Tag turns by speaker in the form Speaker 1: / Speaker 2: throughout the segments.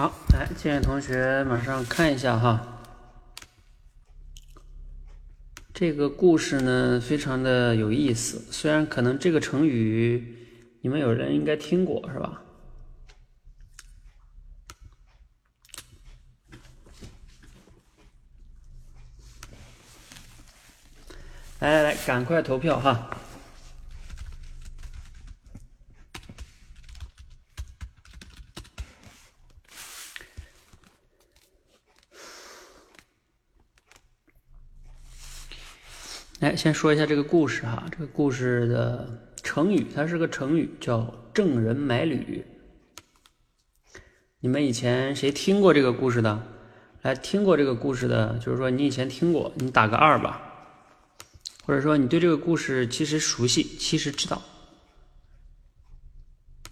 Speaker 1: 好，来，建议同学马上看一下哈。这个故事呢，非常的有意思。虽然可能这个成语你们有人应该听过，是吧？来来来，赶快投票哈！来，先说一下这个故事哈。这个故事的成语，它是个成语，叫“郑人买履”。你们以前谁听过这个故事的？来，听过这个故事的，就是说你以前听过，你打个二吧。或者说你对这个故事其实熟悉，其实知道。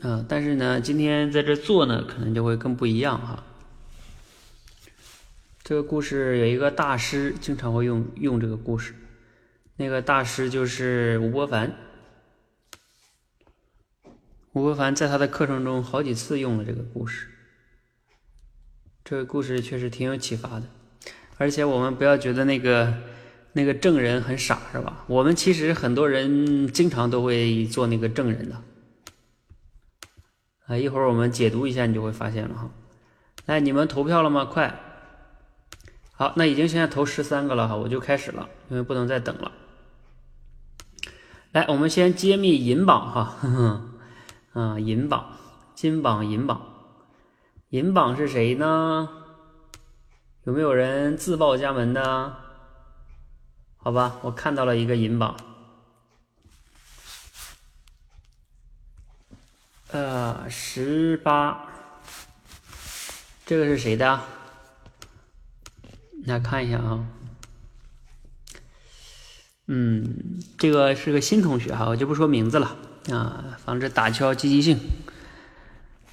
Speaker 1: 嗯，但是呢，今天在这做呢，可能就会更不一样哈。这个故事有一个大师，经常会用用这个故事。那个大师就是吴伯凡，吴伯凡在他的课程中好几次用了这个故事。这个故事确实挺有启发的，而且我们不要觉得那个那个证人很傻，是吧？我们其实很多人经常都会做那个证人的。啊，一会儿我们解读一下，你就会发现了哈。来，你们投票了吗？快！好，那已经现在投十三个了哈，我就开始了，因为不能再等了。来，我们先揭秘银榜哈，啊，银榜，金榜银榜，银榜是谁呢？有没有人自报家门的？好吧，我看到了一个银榜，呃，十八，这个是谁的？来看一下啊。嗯，这个是个新同学哈，我就不说名字了啊，防止打消积极性。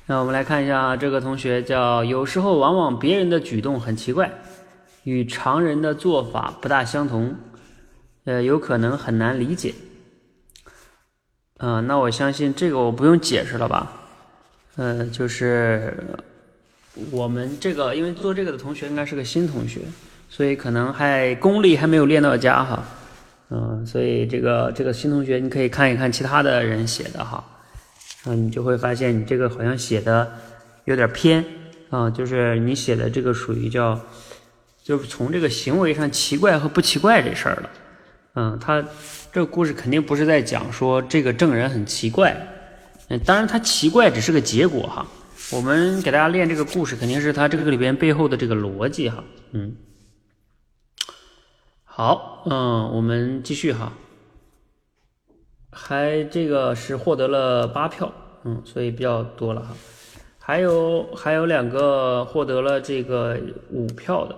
Speaker 1: 那我们来看一下，这个同学叫有时候往往别人的举动很奇怪，与常人的做法不大相同，呃，有可能很难理解。嗯，那我相信这个我不用解释了吧？嗯，就是我们这个因为做这个的同学应该是个新同学，所以可能还功力还没有练到家哈。嗯，所以这个这个新同学，你可以看一看其他的人写的哈，嗯，你就会发现你这个好像写的有点偏啊，就是你写的这个属于叫，就是从这个行为上奇怪和不奇怪这事儿了，嗯，他这个故事肯定不是在讲说这个证人很奇怪，嗯，当然他奇怪只是个结果哈，我们给大家练这个故事，肯定是他这个里边背后的这个逻辑哈，嗯。好，嗯，我们继续哈，还这个是获得了八票，嗯，所以比较多了哈，还有还有两个获得了这个五票的，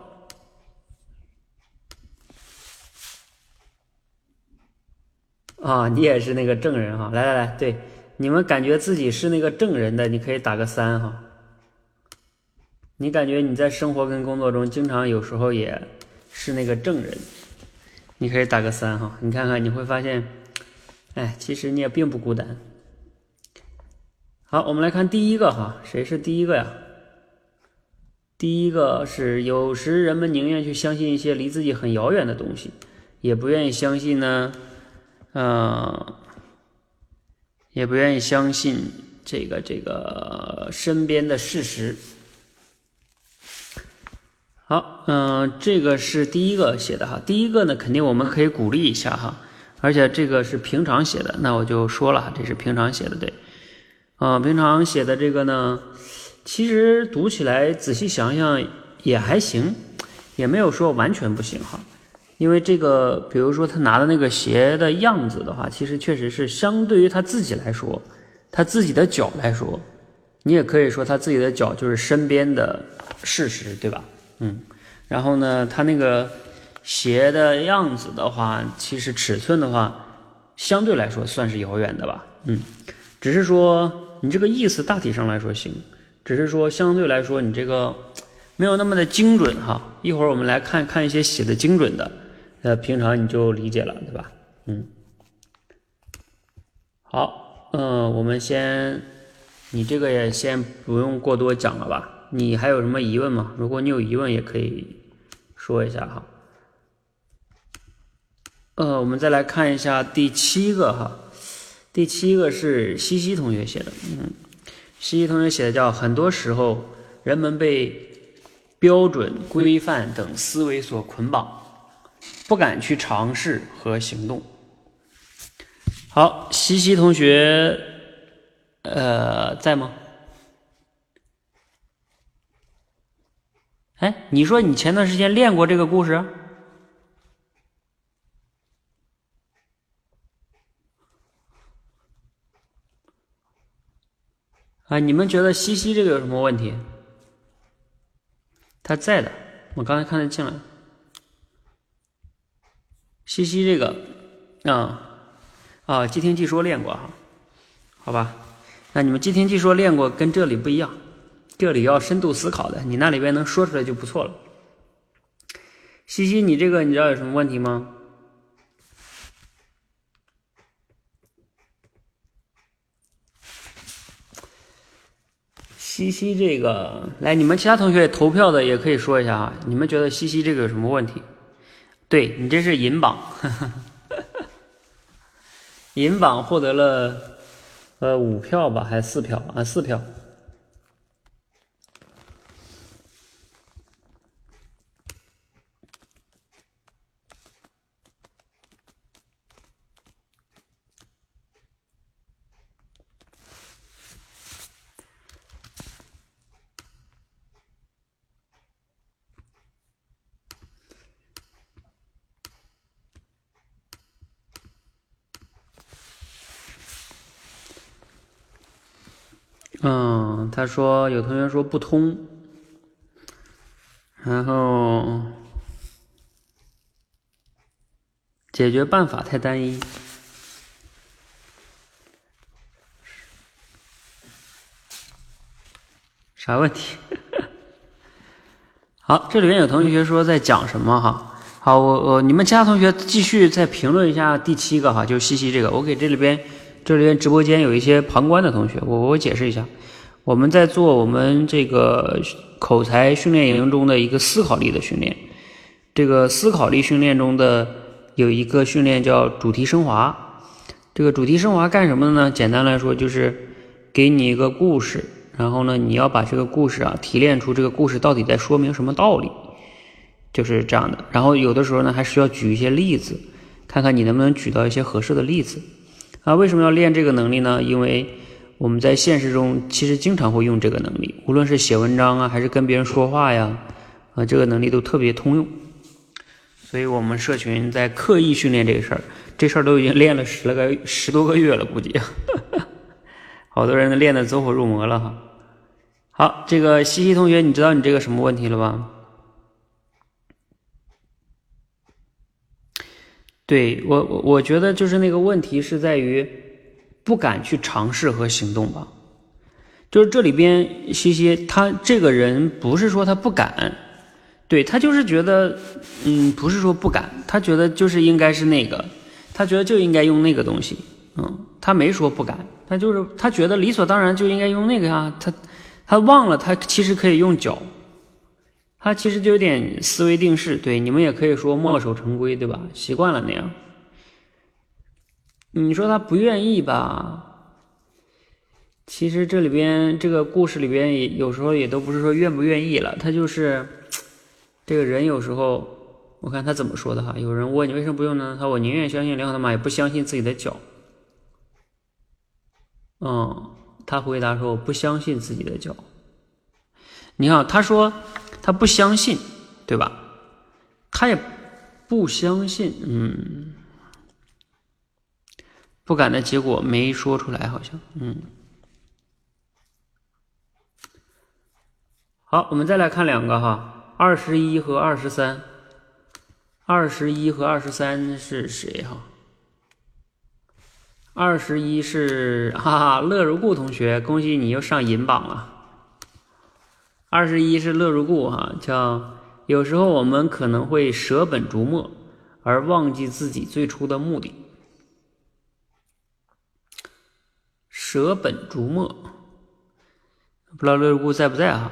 Speaker 1: 啊，你也是那个证人哈，来来来，对，你们感觉自己是那个证人的，你可以打个三哈，你感觉你在生活跟工作中经常有时候也是那个证人。你可以打个三哈，你看看你会发现，哎，其实你也并不孤单。好，我们来看第一个哈，谁是第一个呀？第一个是有时人们宁愿去相信一些离自己很遥远的东西，也不愿意相信呢，嗯，也不愿意相信这个这个身边的事实。好，嗯，这个是第一个写的哈。第一个呢，肯定我们可以鼓励一下哈。而且这个是平常写的，那我就说了，这是平常写的，对。啊，平常写的这个呢，其实读起来仔细想想也还行，也没有说完全不行哈。因为这个，比如说他拿的那个鞋的样子的话，其实确实是相对于他自己来说，他自己的脚来说，你也可以说他自己的脚就是身边的事实，对吧？嗯，然后呢，它那个鞋的样子的话，其实尺寸的话，相对来说算是遥远的吧。嗯，只是说你这个意思大体上来说行，只是说相对来说你这个没有那么的精准哈。一会儿我们来看看一些写的精准的，呃，平常你就理解了，对吧？嗯，好，嗯，我们先，你这个也先不用过多讲了吧。你还有什么疑问吗？如果你有疑问，也可以说一下哈。呃，我们再来看一下第七个哈，第七个是西西同学写的，嗯，西西同学写的叫很多时候人们被标准、规范等思维所捆绑，不敢去尝试和行动。好，西西同学，呃，在吗？哎，你说你前段时间练过这个故事？啊，你们觉得西西这个有什么问题？他在的，我刚才看他进来。西西这个，啊啊，即听即说练过哈，好吧？那你们即听即说练过，跟这里不一样。这里要深度思考的，你那里边能说出来就不错了。西西，你这个你知道有什么问题吗？西西这个，来，你们其他同学投票的也可以说一下啊，你们觉得西西这个有什么问题？对你这是银榜，银榜获得了呃五票吧，还是四票啊？四票。嗯，他说有同学说不通，然后解决办法太单一，啥问题？好，这里面有同学说在讲什么哈？好，我我你们其他同学继续再评论一下第七个哈，就西西这个，我给这里边。这里边直播间有一些旁观的同学，我我解释一下，我们在做我们这个口才训练营中的一个思考力的训练。这个思考力训练中的有一个训练叫主题升华。这个主题升华干什么的呢？简单来说就是给你一个故事，然后呢你要把这个故事啊提炼出这个故事到底在说明什么道理，就是这样的。然后有的时候呢还需要举一些例子，看看你能不能举到一些合适的例子。啊，为什么要练这个能力呢？因为我们在现实中其实经常会用这个能力，无论是写文章啊，还是跟别人说话呀，啊，这个能力都特别通用。所以我们社群在刻意训练这个事儿，这事儿都已经练了十来个十多个月了，估计，好多人都练得走火入魔了哈。好，这个西西同学，你知道你这个什么问题了吧？对我，我我觉得就是那个问题是在于不敢去尝试和行动吧。就是这里边西西他这个人不是说他不敢，对他就是觉得，嗯，不是说不敢，他觉得就是应该是那个，他觉得就应该用那个东西，嗯，他没说不敢，他就是他觉得理所当然就应该用那个呀，他他忘了他其实可以用脚。他其实就有点思维定式，对你们也可以说墨守成规，对吧？习惯了那样。你说他不愿意吧？其实这里边这个故事里边也有时候也都不是说愿不愿意了，他就是这个人有时候，我看他怎么说的哈。有人问你为什么不用呢？他说我宁愿相信良好的马，也不相信自己的脚。嗯，他回答说我不相信自己的脚。你看，他说。他不相信，对吧？他也不相信，嗯，不敢的结果没说出来，好像，嗯。好，我们再来看两个哈，二十一和二十三，二十一和二十三是谁哈？二十一是哈哈乐如故同学，恭喜你又上银榜了。二十一是乐如故哈，叫有时候我们可能会舍本逐末，而忘记自己最初的目的。舍本逐末，不知道六六姑在不在啊？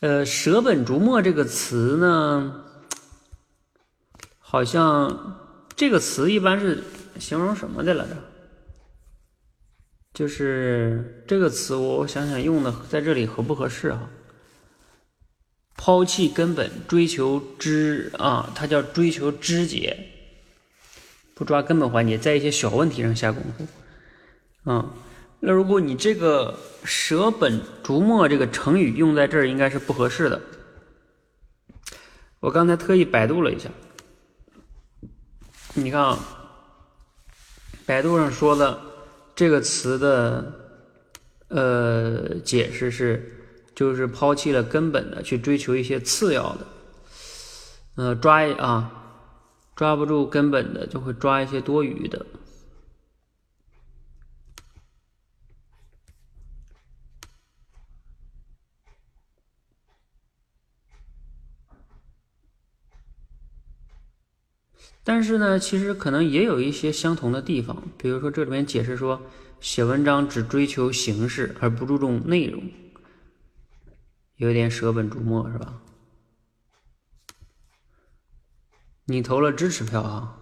Speaker 1: 呃，舍本逐末这个词呢，好像这个词一般是形容什么的来着？就是这个词，我想想用的在这里合不合适啊？抛弃根本，追求枝啊，它叫追求枝节，不抓根本环节，在一些小问题上下功夫。嗯，那如果你这个舍本逐末这个成语用在这儿，应该是不合适的。我刚才特意百度了一下。你看啊，百度上说的这个词的呃解释是，就是抛弃了根本的，去追求一些次要的，呃抓啊抓不住根本的，就会抓一些多余的。但是呢，其实可能也有一些相同的地方，比如说这里面解释说，写文章只追求形式而不注重内容，有点舍本逐末，是吧？你投了支持票啊，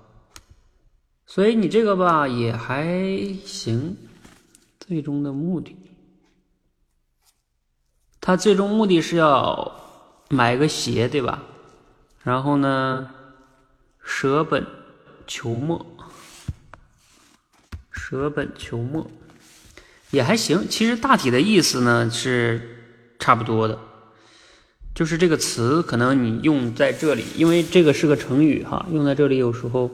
Speaker 1: 所以你这个吧也还行。最终的目的，他最终目的是要买个鞋，对吧？然后呢？舍本求末，舍本求末也还行。其实大体的意思呢是差不多的，就是这个词可能你用在这里，因为这个是个成语哈，用在这里有时候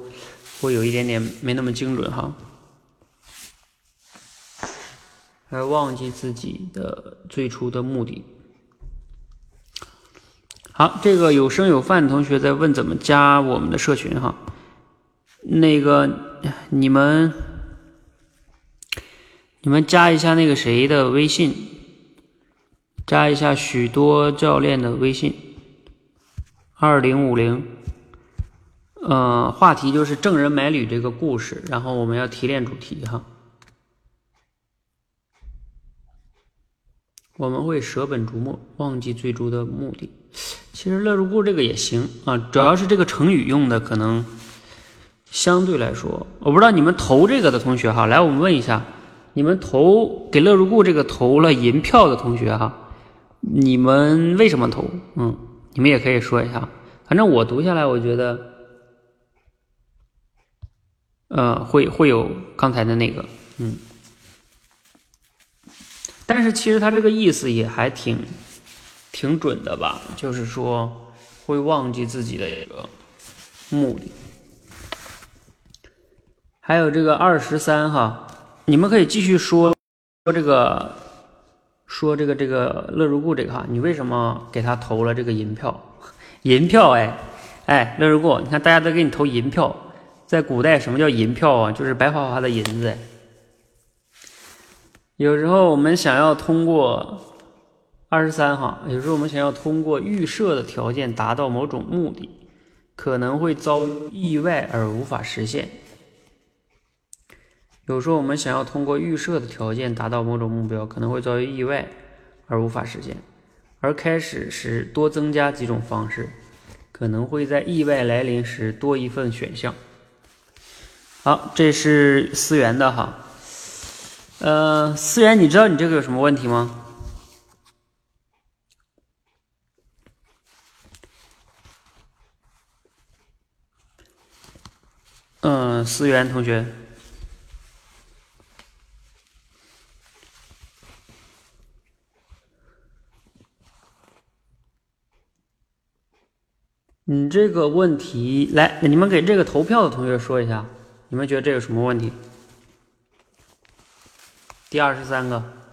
Speaker 1: 会有一点点没那么精准哈。而忘记自己的最初的目的。好，这个有声有范同学在问怎么加我们的社群哈。那个你们你们加一下那个谁的微信，加一下许多教练的微信，二零五零。呃，话题就是郑人买履这个故事，然后我们要提炼主题哈。我们会舍本逐末，忘记最初的目的。其实乐如故这个也行啊，主要是这个成语用的可能相对来说，我不知道你们投这个的同学哈，来我们问一下，你们投给乐如故这个投了银票的同学哈，你们为什么投？嗯，你们也可以说一下，反正我读下来，我觉得，呃，会会有刚才的那个，嗯，但是其实他这个意思也还挺。挺准的吧，就是说会忘记自己的一个目的。还有这个二十三哈，你们可以继续说说这个，说这个这个乐如故这个哈，你为什么给他投了这个银票？银票哎哎，乐如故，你看大家都给你投银票，在古代什么叫银票啊？就是白花花的银子。有时候我们想要通过。二十三哈，有时候我们想要通过预设的条件达到某种目的，可能会遭遇意外而无法实现。有时候我们想要通过预设的条件达到某种目标，可能会遭遇意外而无法实现。而开始时多增加几种方式，可能会在意外来临时多一份选项。好，这是思源的哈。呃，思源，你知道你这个有什么问题吗？嗯，思源同学，你这个问题，来，你们给这个投票的同学说一下，你们觉得这有什么问题？第二十三个。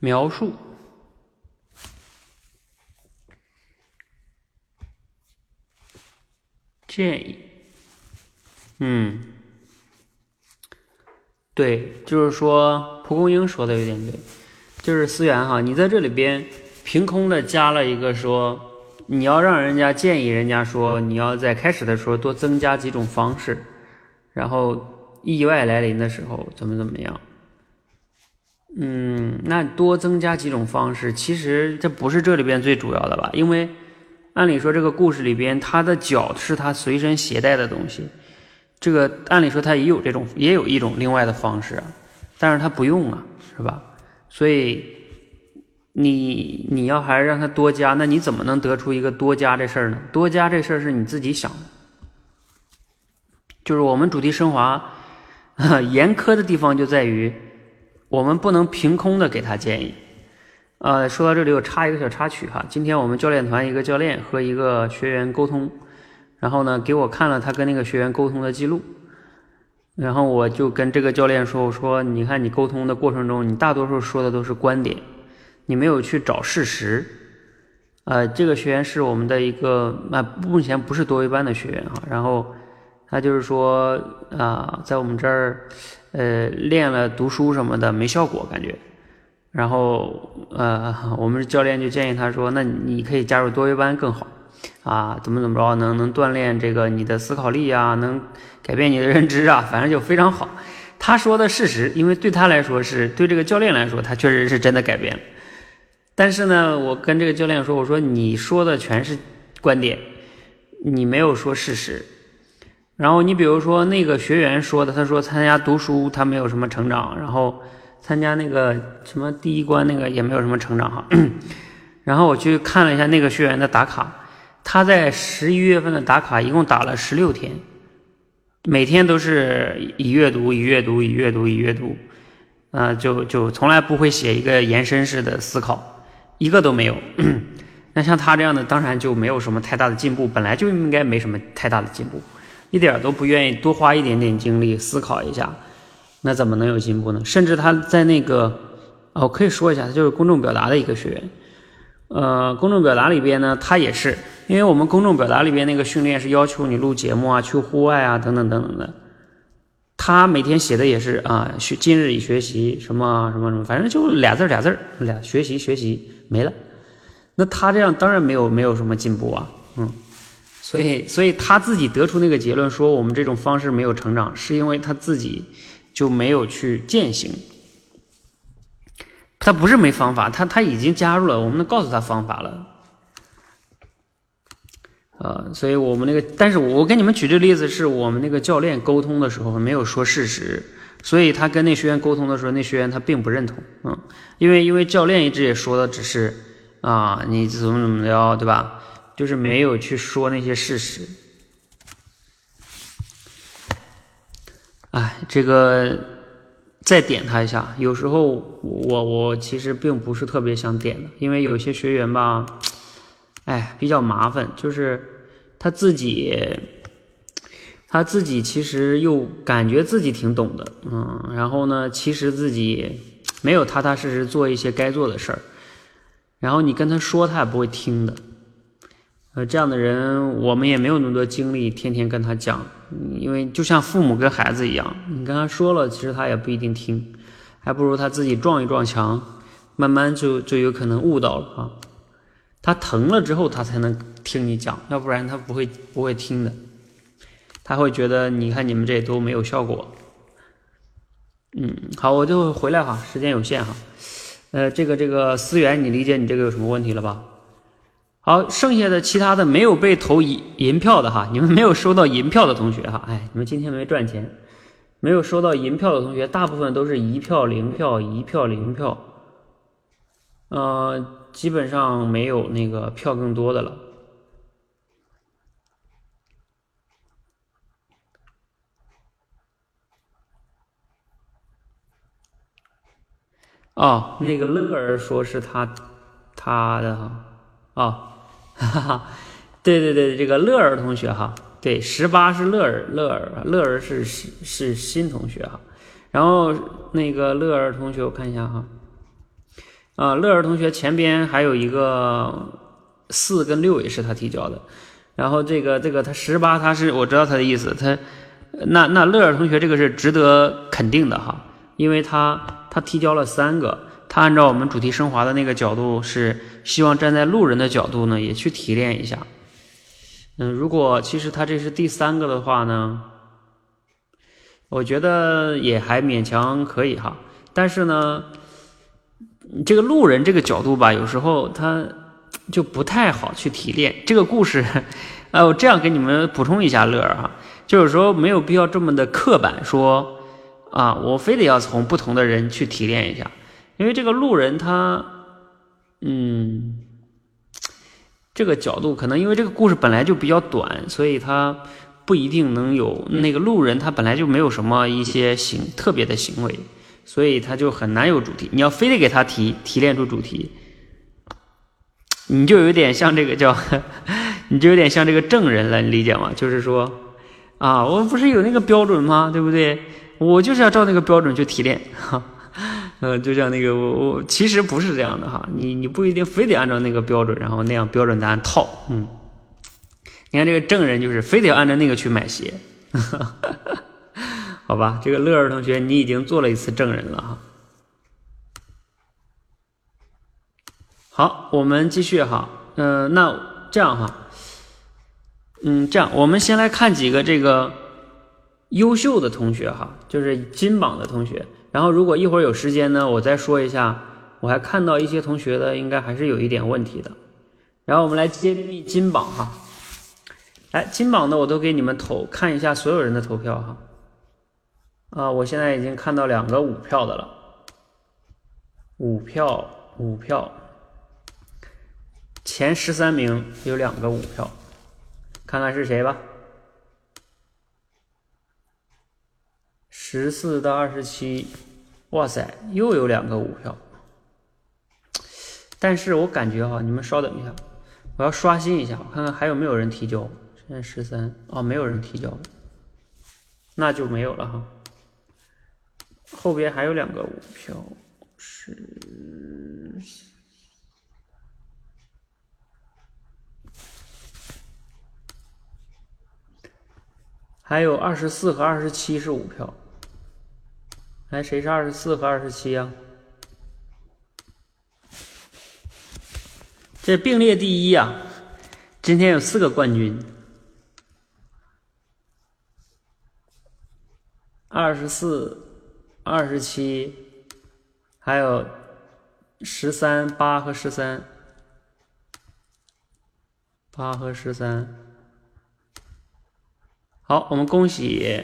Speaker 1: 描述，建议，嗯，对，就是说蒲公英说的有点对，就是思源哈，你在这里边凭空的加了一个说，你要让人家建议人家说，你要在开始的时候多增加几种方式，然后意外来临的时候怎么怎么样。嗯，那多增加几种方式，其实这不是这里边最主要的吧？因为按理说这个故事里边，他的脚是他随身携带的东西，这个按理说他也有这种，也有一种另外的方式，但是他不用啊，是吧？所以你你要还是让他多加，那你怎么能得出一个多加这事儿呢？多加这事儿是你自己想的，就是我们主题升华 严苛的地方就在于。我们不能凭空的给他建议，呃，说到这里我插一个小插曲哈。今天我们教练团一个教练和一个学员沟通，然后呢给我看了他跟那个学员沟通的记录，然后我就跟这个教练说，我说你看你沟通的过程中，你大多数说的都是观点，你没有去找事实。呃，这个学员是我们的一个啊，目前不是多维班的学员哈，然后他就是说啊，在我们这儿。呃，练了读书什么的没效果，感觉。然后呃，我们教练就建议他说：“那你可以加入多维班更好啊，怎么怎么着，能能锻炼这个你的思考力啊，能改变你的认知啊，反正就非常好。”他说的事实，因为对他来说是对这个教练来说，他确实是真的改变了。但是呢，我跟这个教练说：“我说你说的全是观点，你没有说事实。”然后你比如说那个学员说的，他说参加读书他没有什么成长，然后参加那个什么第一关那个也没有什么成长哈。然后我去看了一下那个学员的打卡，他在十一月份的打卡一共打了十六天，每天都是以阅读、以阅读、以阅读、以阅读，啊，就就从来不会写一个延伸式的思考，一个都没有。那像他这样的，当然就没有什么太大的进步，本来就应该没什么太大的进步。一点都不愿意多花一点点精力思考一下，那怎么能有进步呢？甚至他在那个，哦，可以说一下，他就是公众表达的一个学员。呃，公众表达里边呢，他也是，因为我们公众表达里边那个训练是要求你录节目啊，去户外啊，等等等等的。他每天写的也是啊，学今日已学习什么什么什么，反正就俩字儿俩字儿俩学习学习没了。那他这样当然没有没有什么进步啊，嗯。所以，所以他自己得出那个结论说我们这种方式没有成长，是因为他自己就没有去践行。他不是没方法，他他已经加入了，我们能告诉他方法了。呃，所以我们那个，但是我跟你们举这个例子，是我们那个教练沟通的时候没有说事实，所以他跟那学员沟通的时候，那学员他并不认同，嗯，因为因为教练一直也说的只是啊，你怎么怎么着，对吧？就是没有去说那些事实，哎，这个再点他一下。有时候我我其实并不是特别想点的，因为有些学员吧，哎，比较麻烦，就是他自己他自己其实又感觉自己挺懂的，嗯，然后呢，其实自己没有踏踏实实做一些该做的事儿，然后你跟他说，他也不会听的。呃，这样的人，我们也没有那么多精力天天跟他讲，因为就像父母跟孩子一样，你跟他说了，其实他也不一定听，还不如他自己撞一撞墙，慢慢就就有可能悟到了啊。他疼了之后，他才能听你讲，要不然他不会不会听的，他会觉得你看你们这都没有效果。嗯，好，我就回来哈，时间有限哈。呃，这个这个思源，你理解你这个有什么问题了吧？好，剩下的其他的没有被投银银票的哈，你们没有收到银票的同学哈，哎，你们今天没赚钱，没有收到银票的同学，大部分都是一票零票，一票零票，呃，基本上没有那个票更多的了。哦，那个乐儿说是他他的哈，啊。哈哈，对对对，这个乐儿同学哈，对，十八是乐儿，乐儿，乐儿是是新同学哈，然后那个乐儿同学，我看一下哈，啊，乐儿同学前边还有一个四跟六也是他提交的，然后这个这个他十八，他是我知道他的意思，他那那乐儿同学这个是值得肯定的哈，因为他他提交了三个，他按照我们主题升华的那个角度是希望站在路人的角度呢也去提炼一下。嗯，如果其实他这是第三个的话呢，我觉得也还勉强可以哈，但是呢，这个路人这个角度吧，有时候他。就不太好去提炼这个故事，呃，我这样给你们补充一下乐儿哈，就是说没有必要这么的刻板说啊，我非得要从不同的人去提炼一下，因为这个路人他，嗯，这个角度可能因为这个故事本来就比较短，所以他不一定能有那个路人他本来就没有什么一些行特别的行为，所以他就很难有主题。你要非得给他提提炼出主题。你就有点像这个叫，你就有点像这个证人了，你理解吗？就是说，啊，我不是有那个标准吗？对不对？我就是要照那个标准去提炼，哈，嗯，就像那个我我其实不是这样的哈，你你不一定非得按照那个标准，然后那样标准答案套，嗯，你看这个证人就是非得按照那个去买鞋，好吧？这个乐儿同学，你已经做了一次证人了哈。好，我们继续哈，嗯，那这样哈，嗯，这样我们先来看几个这个优秀的同学哈，就是金榜的同学。然后如果一会儿有时间呢，我再说一下。我还看到一些同学的应该还是有一点问题的。然后我们来揭秘金榜哈，来金榜的我都给你们投看一下所有人的投票哈。啊，我现在已经看到两个五票的了，五票五票。前十三名有两个五票，看看是谁吧。十四到二十七，哇塞，又有两个五票。但是我感觉哈，你们稍等一下，我要刷新一下，我看看还有没有人提交。现在十三，哦，没有人提交，那就没有了哈。后边还有两个五票，是。还有二十四和二十七是五票，哎，谁是二十四和二十七呀？这并列第一呀！今天有四个冠军，二十四、二十七，还有十三、八和十三，八和十三。好，我们恭喜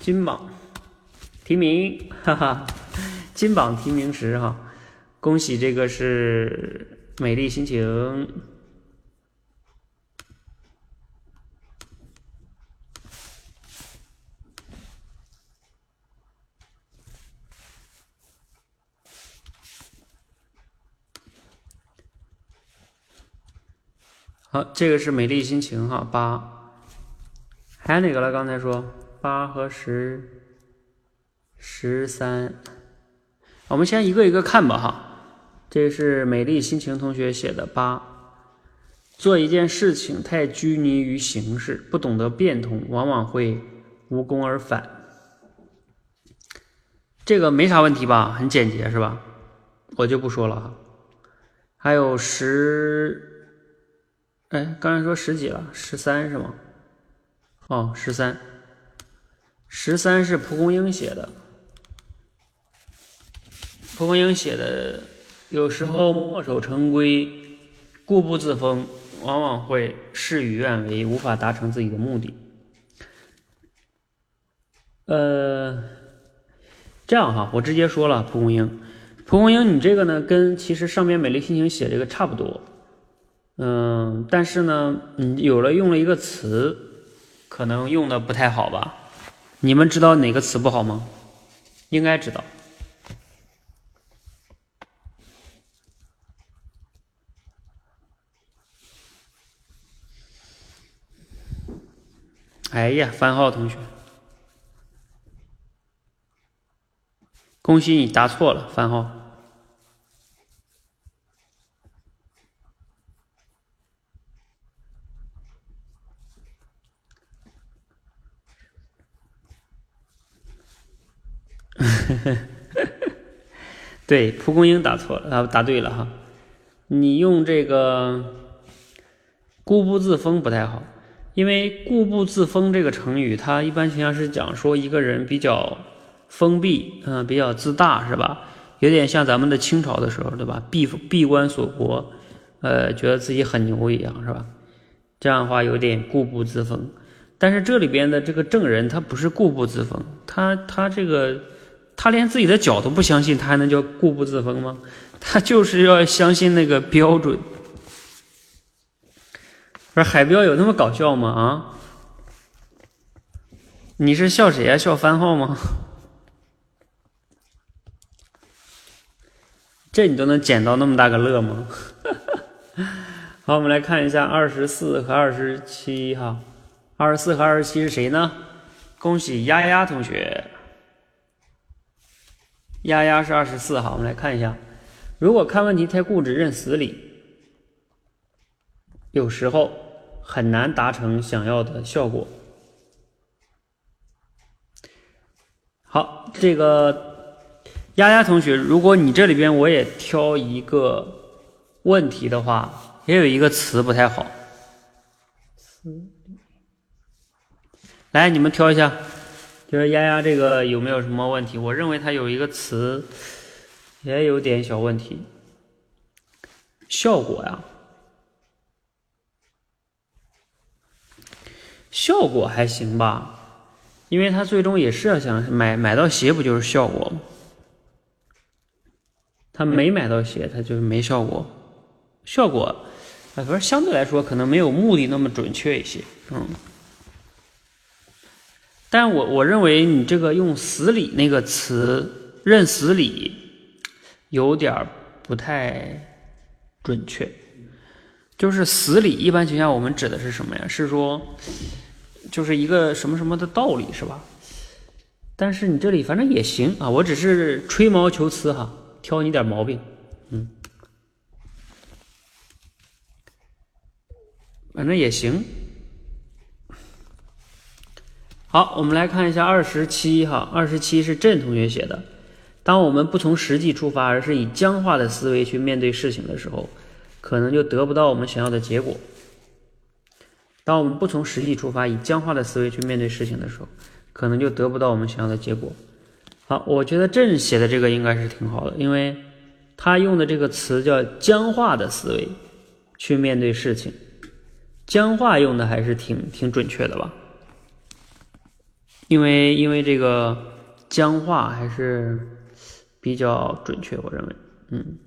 Speaker 1: 金榜题名，哈哈，金榜题名时哈，恭喜这个是美丽心情。好，这个是美丽心情哈，八，还有哪个了？刚才说八和十，十三，我们先一个一个看吧哈。这是美丽心情同学写的八，做一件事情太拘泥于形式，不懂得变通，往往会无功而返。这个没啥问题吧？很简洁是吧？我就不说了哈。还有十。哎，刚才说十几了，十三是吗？哦，十三，十三是蒲公英写的。蒲公英写的，有时候墨守成规、固步自封，往往会事与愿违，无法达成自己的目的。呃，这样哈，我直接说了，蒲公英，蒲公英，你这个呢，跟其实上面美丽心情写这个差不多。嗯，但是呢，你有了用了一个词，可能用的不太好吧？你们知道哪个词不好吗？应该知道。哎呀，番号同学，恭喜你答错了，番号。对，蒲公英打错了啊，答对了哈。你用这个“固步自封”不太好，因为“固步自封”这个成语，它一般情况下是讲说一个人比较封闭，嗯，比较自大，是吧？有点像咱们的清朝的时候，对吧？闭闭关锁国，呃，觉得自己很牛一样，是吧？这样的话有点固步自封。但是这里边的这个证人，他不是固步自封，他他这个。他连自己的脚都不相信，他还能叫固步自封吗？他就是要相信那个标准。不是海标有那么搞笑吗？啊？你是笑谁呀？笑番号吗？这你都能捡到那么大个乐吗？好，我们来看一下二十四和二十七哈。二十四和二十七是谁呢？恭喜丫丫同学。丫丫是二十四号，我们来看一下，如果看问题太固执、认死理，有时候很难达成想要的效果。好，这个丫丫同学，如果你这里边我也挑一个问题的话，也有一个词不太好，来，你们挑一下。就是丫丫这个有没有什么问题？我认为它有一个词也有点小问题。效果呀，效果还行吧，因为他最终也是要想买买到鞋，不就是效果吗？他没买到鞋，他就是没效果。效果，反正相对来说可能没有目的那么准确一些，嗯。但我我认为你这个用“死理”那个词，认死理，有点不太准确。就是“死理”一般情况下，我们指的是什么呀？是说，就是一个什么什么的道理，是吧？但是你这里反正也行啊，我只是吹毛求疵哈，挑你点毛病，嗯，反正也行。好，我们来看一下二十七哈，二十七是郑同学写的。当我们不从实际出发，而是以僵化的思维去面对事情的时候，可能就得不到我们想要的结果。当我们不从实际出发，以僵化的思维去面对事情的时候，可能就得不到我们想要的结果。好，我觉得郑写的这个应该是挺好的，因为他用的这个词叫僵化的思维去面对事情，僵化用的还是挺挺准确的吧。因为因为这个僵化还是比较准确，我认为，嗯，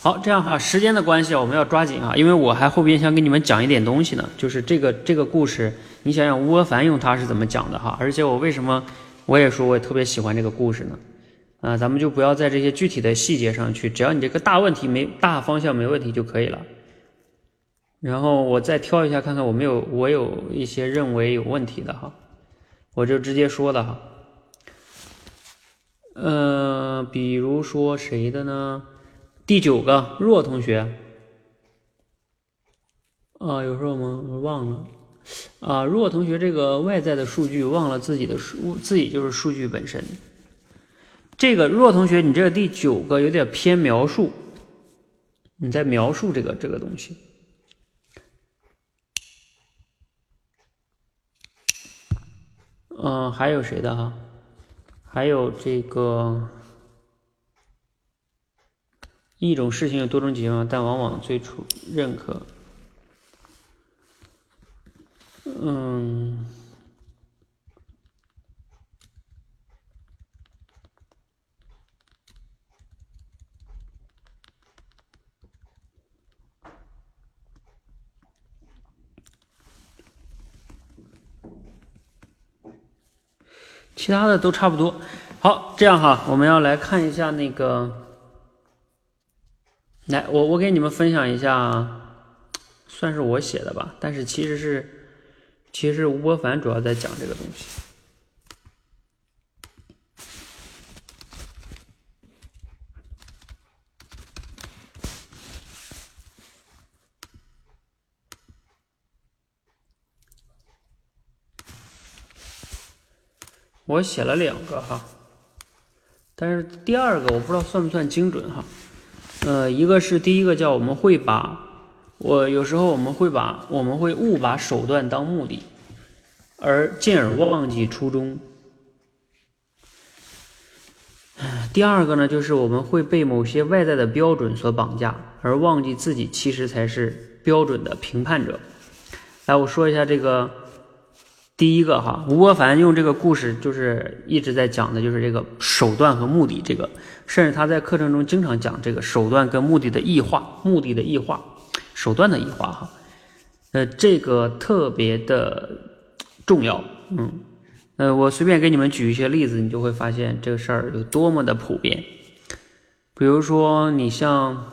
Speaker 1: 好，这样哈，时间的关系我们要抓紧啊，因为我还后边想给你们讲一点东西呢，就是这个这个故事，你想想吴伯凡用它是怎么讲的哈，而且我为什么我也说我也特别喜欢这个故事呢？啊，咱们就不要在这些具体的细节上去，只要你这个大问题没大方向没问题就可以了。然后我再挑一下，看看我没有我有一些认为有问题的哈，我就直接说的哈。呃，比如说谁的呢？第九个若同学。啊，有说吗？我忘了。啊，若同学这个外在的数据忘了自己的数，自己就是数据本身。这个若同学，你这个第九个有点偏描述，你在描述这个这个东西。嗯，还有谁的哈？还有这个一种事情有多种解决方案，但往往最初认可。嗯。其他的都差不多。好，这样哈，我们要来看一下那个，来，我我给你们分享一下，算是我写的吧，但是其实是，其实吴伯凡主要在讲这个东西。我写了两个哈，但是第二个我不知道算不算精准哈。呃，一个是第一个叫我们会把，我有时候我们会把我们会误把手段当目的，而进而忘记初衷。第二个呢，就是我们会被某些外在的标准所绑架，而忘记自己其实才是标准的评判者。来，我说一下这个第一个哈，吴伯凡用这个故事就是一直在讲的，就是这个手段和目的这个，甚至他在课程中经常讲这个手段跟目的的异化，目的的异化，手段的异化哈，呃，这个特别的重要，嗯。呃，我随便给你们举一些例子，你就会发现这个事儿有多么的普遍。比如说，你像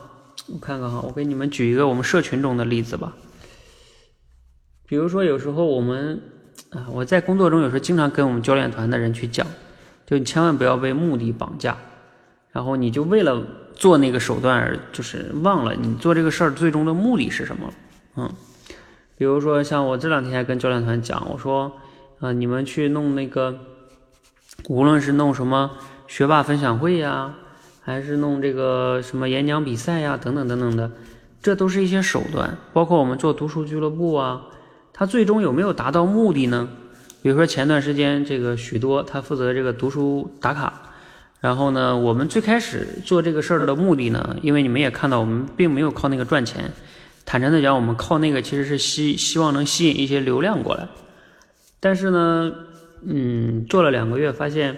Speaker 1: 我看看哈，我给你们举一个我们社群中的例子吧。比如说，有时候我们啊，我在工作中有时候经常跟我们教练团的人去讲，就你千万不要被目的绑架，然后你就为了做那个手段而就是忘了你做这个事儿最终的目的是什么。嗯，比如说像我这两天还跟教练团讲，我说。啊，你们去弄那个，无论是弄什么学霸分享会呀，还是弄这个什么演讲比赛呀，等等等等的，这都是一些手段。包括我们做读书俱乐部啊，他最终有没有达到目的呢？比如说前段时间这个许多他负责这个读书打卡，然后呢，我们最开始做这个事儿的目的呢，因为你们也看到，我们并没有靠那个赚钱。坦诚的讲，我们靠那个其实是希希望能吸引一些流量过来。但是呢，嗯，做了两个月，发现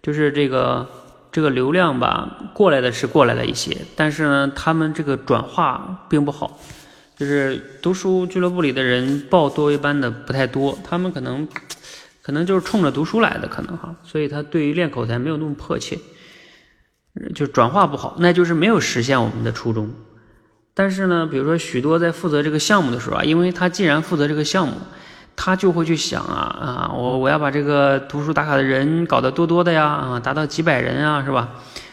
Speaker 1: 就是这个这个流量吧，过来的是过来了一些，但是呢，他们这个转化并不好，就是读书俱乐部里的人报多一班的不太多，他们可能可能就是冲着读书来的，可能哈，所以他对于练口才没有那么迫切，就转化不好，那就是没有实现我们的初衷。但是呢，比如说许多在负责这个项目的时候啊，因为他既然负责这个项目。他就会去想啊啊，我我要把这个读书打卡的人搞得多多的呀啊，达到几百人啊，是吧？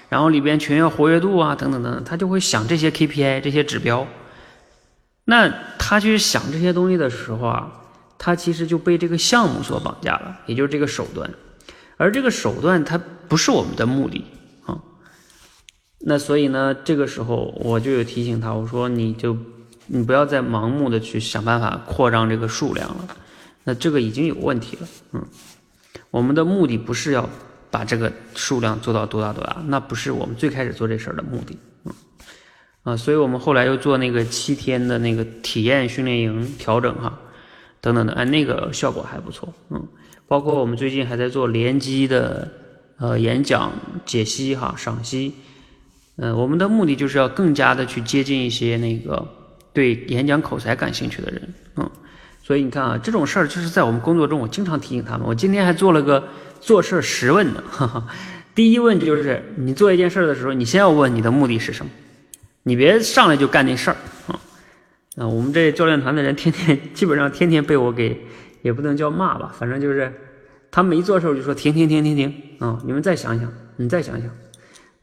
Speaker 1: 然后里边群要活跃度啊，等等等等，他就会想这些 KPI 这些指标。那他去想这些东西的时候啊，他其实就被这个项目所绑架了，也就是这个手段。而这个手段它不是我们的目的啊。那所以呢，这个时候我就有提醒他，我说你就你不要再盲目的去想办法扩张这个数量了。那这个已经有问题了，嗯，我们的目的不是要把这个数量做到多大多大，那不是我们最开始做这事儿的目的，啊，所以我们后来又做那个七天的那个体验训练营调整哈，等等的，哎，那个效果还不错，嗯，包括我们最近还在做联机的呃演讲解析哈赏析，嗯，我们的目的就是要更加的去接近一些那个对演讲口才感兴趣的人，嗯。所以你看啊，这种事儿就是在我们工作中，我经常提醒他们。我今天还做了个做事十问呢。第一问就是，你做一件事的时候，你先要问你的目的是什么，你别上来就干那事儿啊。啊，我们这教练团的人天天基本上天天被我给，也不能叫骂吧，反正就是他们一做事儿就说停停停停停啊，你们再想想，你再想想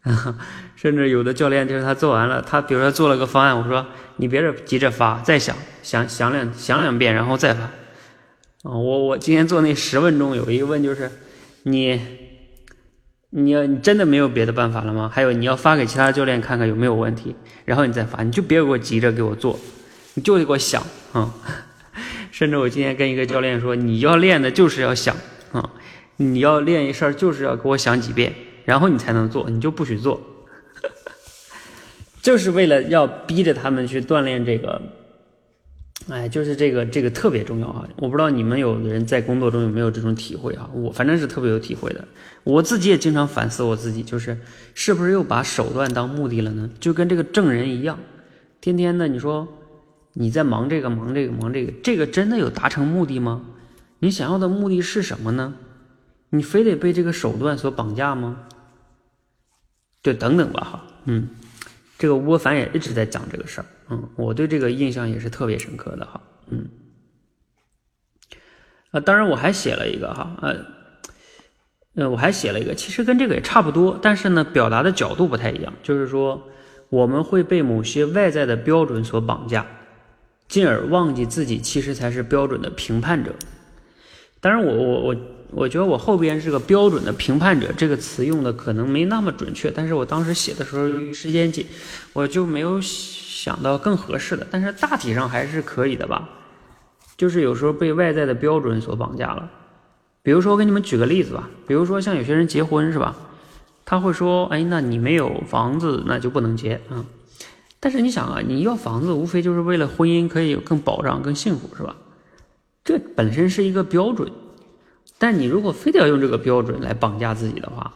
Speaker 1: 啊。甚至有的教练就是他做完了，他比如说做了个方案，我说你别着急着发，再想想想两想两遍，然后再发。啊，我我今天做那十问中有一个问就是，你你要你真的没有别的办法了吗？还有你要发给其他教练看看有没有问题，然后你再发，你就别给我急着给我做，你就得给我想啊。甚至我今天跟一个教练说，你要练的就是要想啊，你要练一事儿就是要给我想几遍。然后你才能做，你就不许做，就是为了要逼着他们去锻炼这个，哎，就是这个这个特别重要啊。我不知道你们有人在工作中有没有这种体会哈，我反正是特别有体会的。我自己也经常反思我自己，就是是不是又把手段当目的了呢？就跟这个证人一样，天天的你说你在忙这个忙这个忙这个，这个真的有达成目的吗？你想要的目的是什么呢？你非得被这个手段所绑架吗？就等等吧，哈，嗯，这个吴凡也一直在讲这个事儿，嗯，我对这个印象也是特别深刻的，哈，嗯，啊，当然我还写了一个，哈，呃，呃，我还写了一个，其实跟这个也差不多，但是呢，表达的角度不太一样，就是说我们会被某些外在的标准所绑架，进而忘记自己其实才是标准的评判者。当然，我我我我我觉得我后边是个标准的评判者，这个词用的可能没那么准确，但是我当时写的时候时间紧，我就没有想到更合适的，但是大体上还是可以的吧。就是有时候被外在的标准所绑架了。比如说，我给你们举个例子吧，比如说像有些人结婚是吧，他会说，哎，那你没有房子，那就不能结啊。但是你想啊，你要房子，无非就是为了婚姻可以有更保障、更幸福，是吧？这本身是一个标准，但你如果非得要用这个标准来绑架自己的话，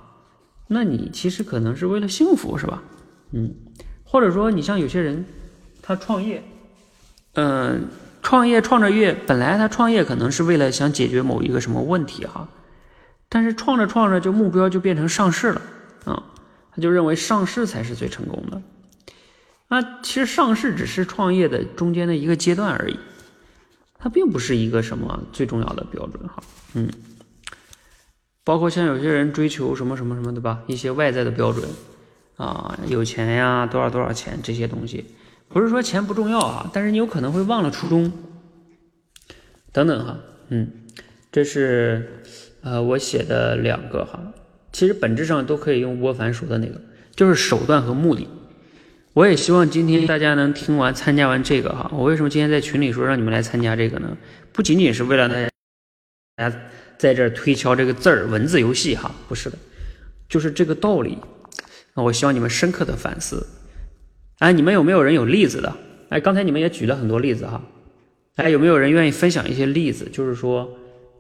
Speaker 1: 那你其实可能是为了幸福，是吧？嗯，或者说你像有些人，他创业，嗯，创业创着业，本来他创业可能是为了想解决某一个什么问题哈，但是创着创着就目标就变成上市了啊，他就认为上市才是最成功的。那其实上市只是创业的中间的一个阶段而已，它并不是一个什么最重要的标准哈。嗯，包括像有些人追求什么什么什么对吧？一些外在的标准啊，有钱呀，多少多少钱这些东西，不是说钱不重要啊，但是你有可能会忘了初衷，等等哈。嗯，这是呃我写的两个哈，其实本质上都可以用郭凡说的那个，就是手段和目的。我也希望今天大家能听完、参加完这个哈。我为什么今天在群里说让你们来参加这个呢？不仅仅是为了大家大家在这推敲这个字儿文字游戏哈，不是的，就是这个道理。那我希望你们深刻的反思。哎，你们有没有人有例子的？哎，刚才你们也举了很多例子哈。哎，有没有人愿意分享一些例子？就是说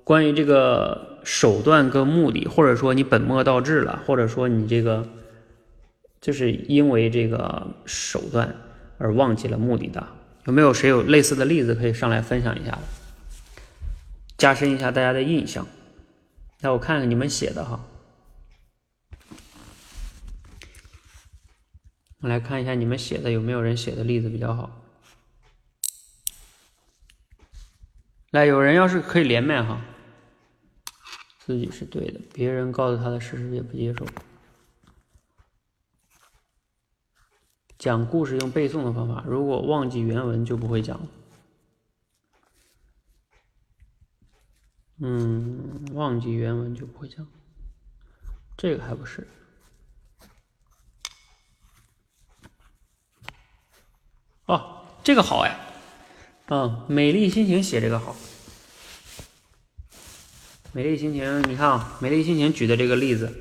Speaker 1: 关于这个手段跟目的，或者说你本末倒置了，或者说你这个。就是因为这个手段而忘记了目的的，有没有谁有类似的例子可以上来分享一下加深一下大家的印象。那我看看你们写的哈，我来看一下你们写的有没有人写的例子比较好。来，有人要是可以连麦哈，自己是对的，别人告诉他的事实也不接受。讲故事用背诵的方法，如果忘记原文就不会讲了。嗯，忘记原文就不会讲，这个还不是。哦，这个好哎，嗯，美丽心情写这个好。美丽心情，你看啊，美丽心情举的这个例子，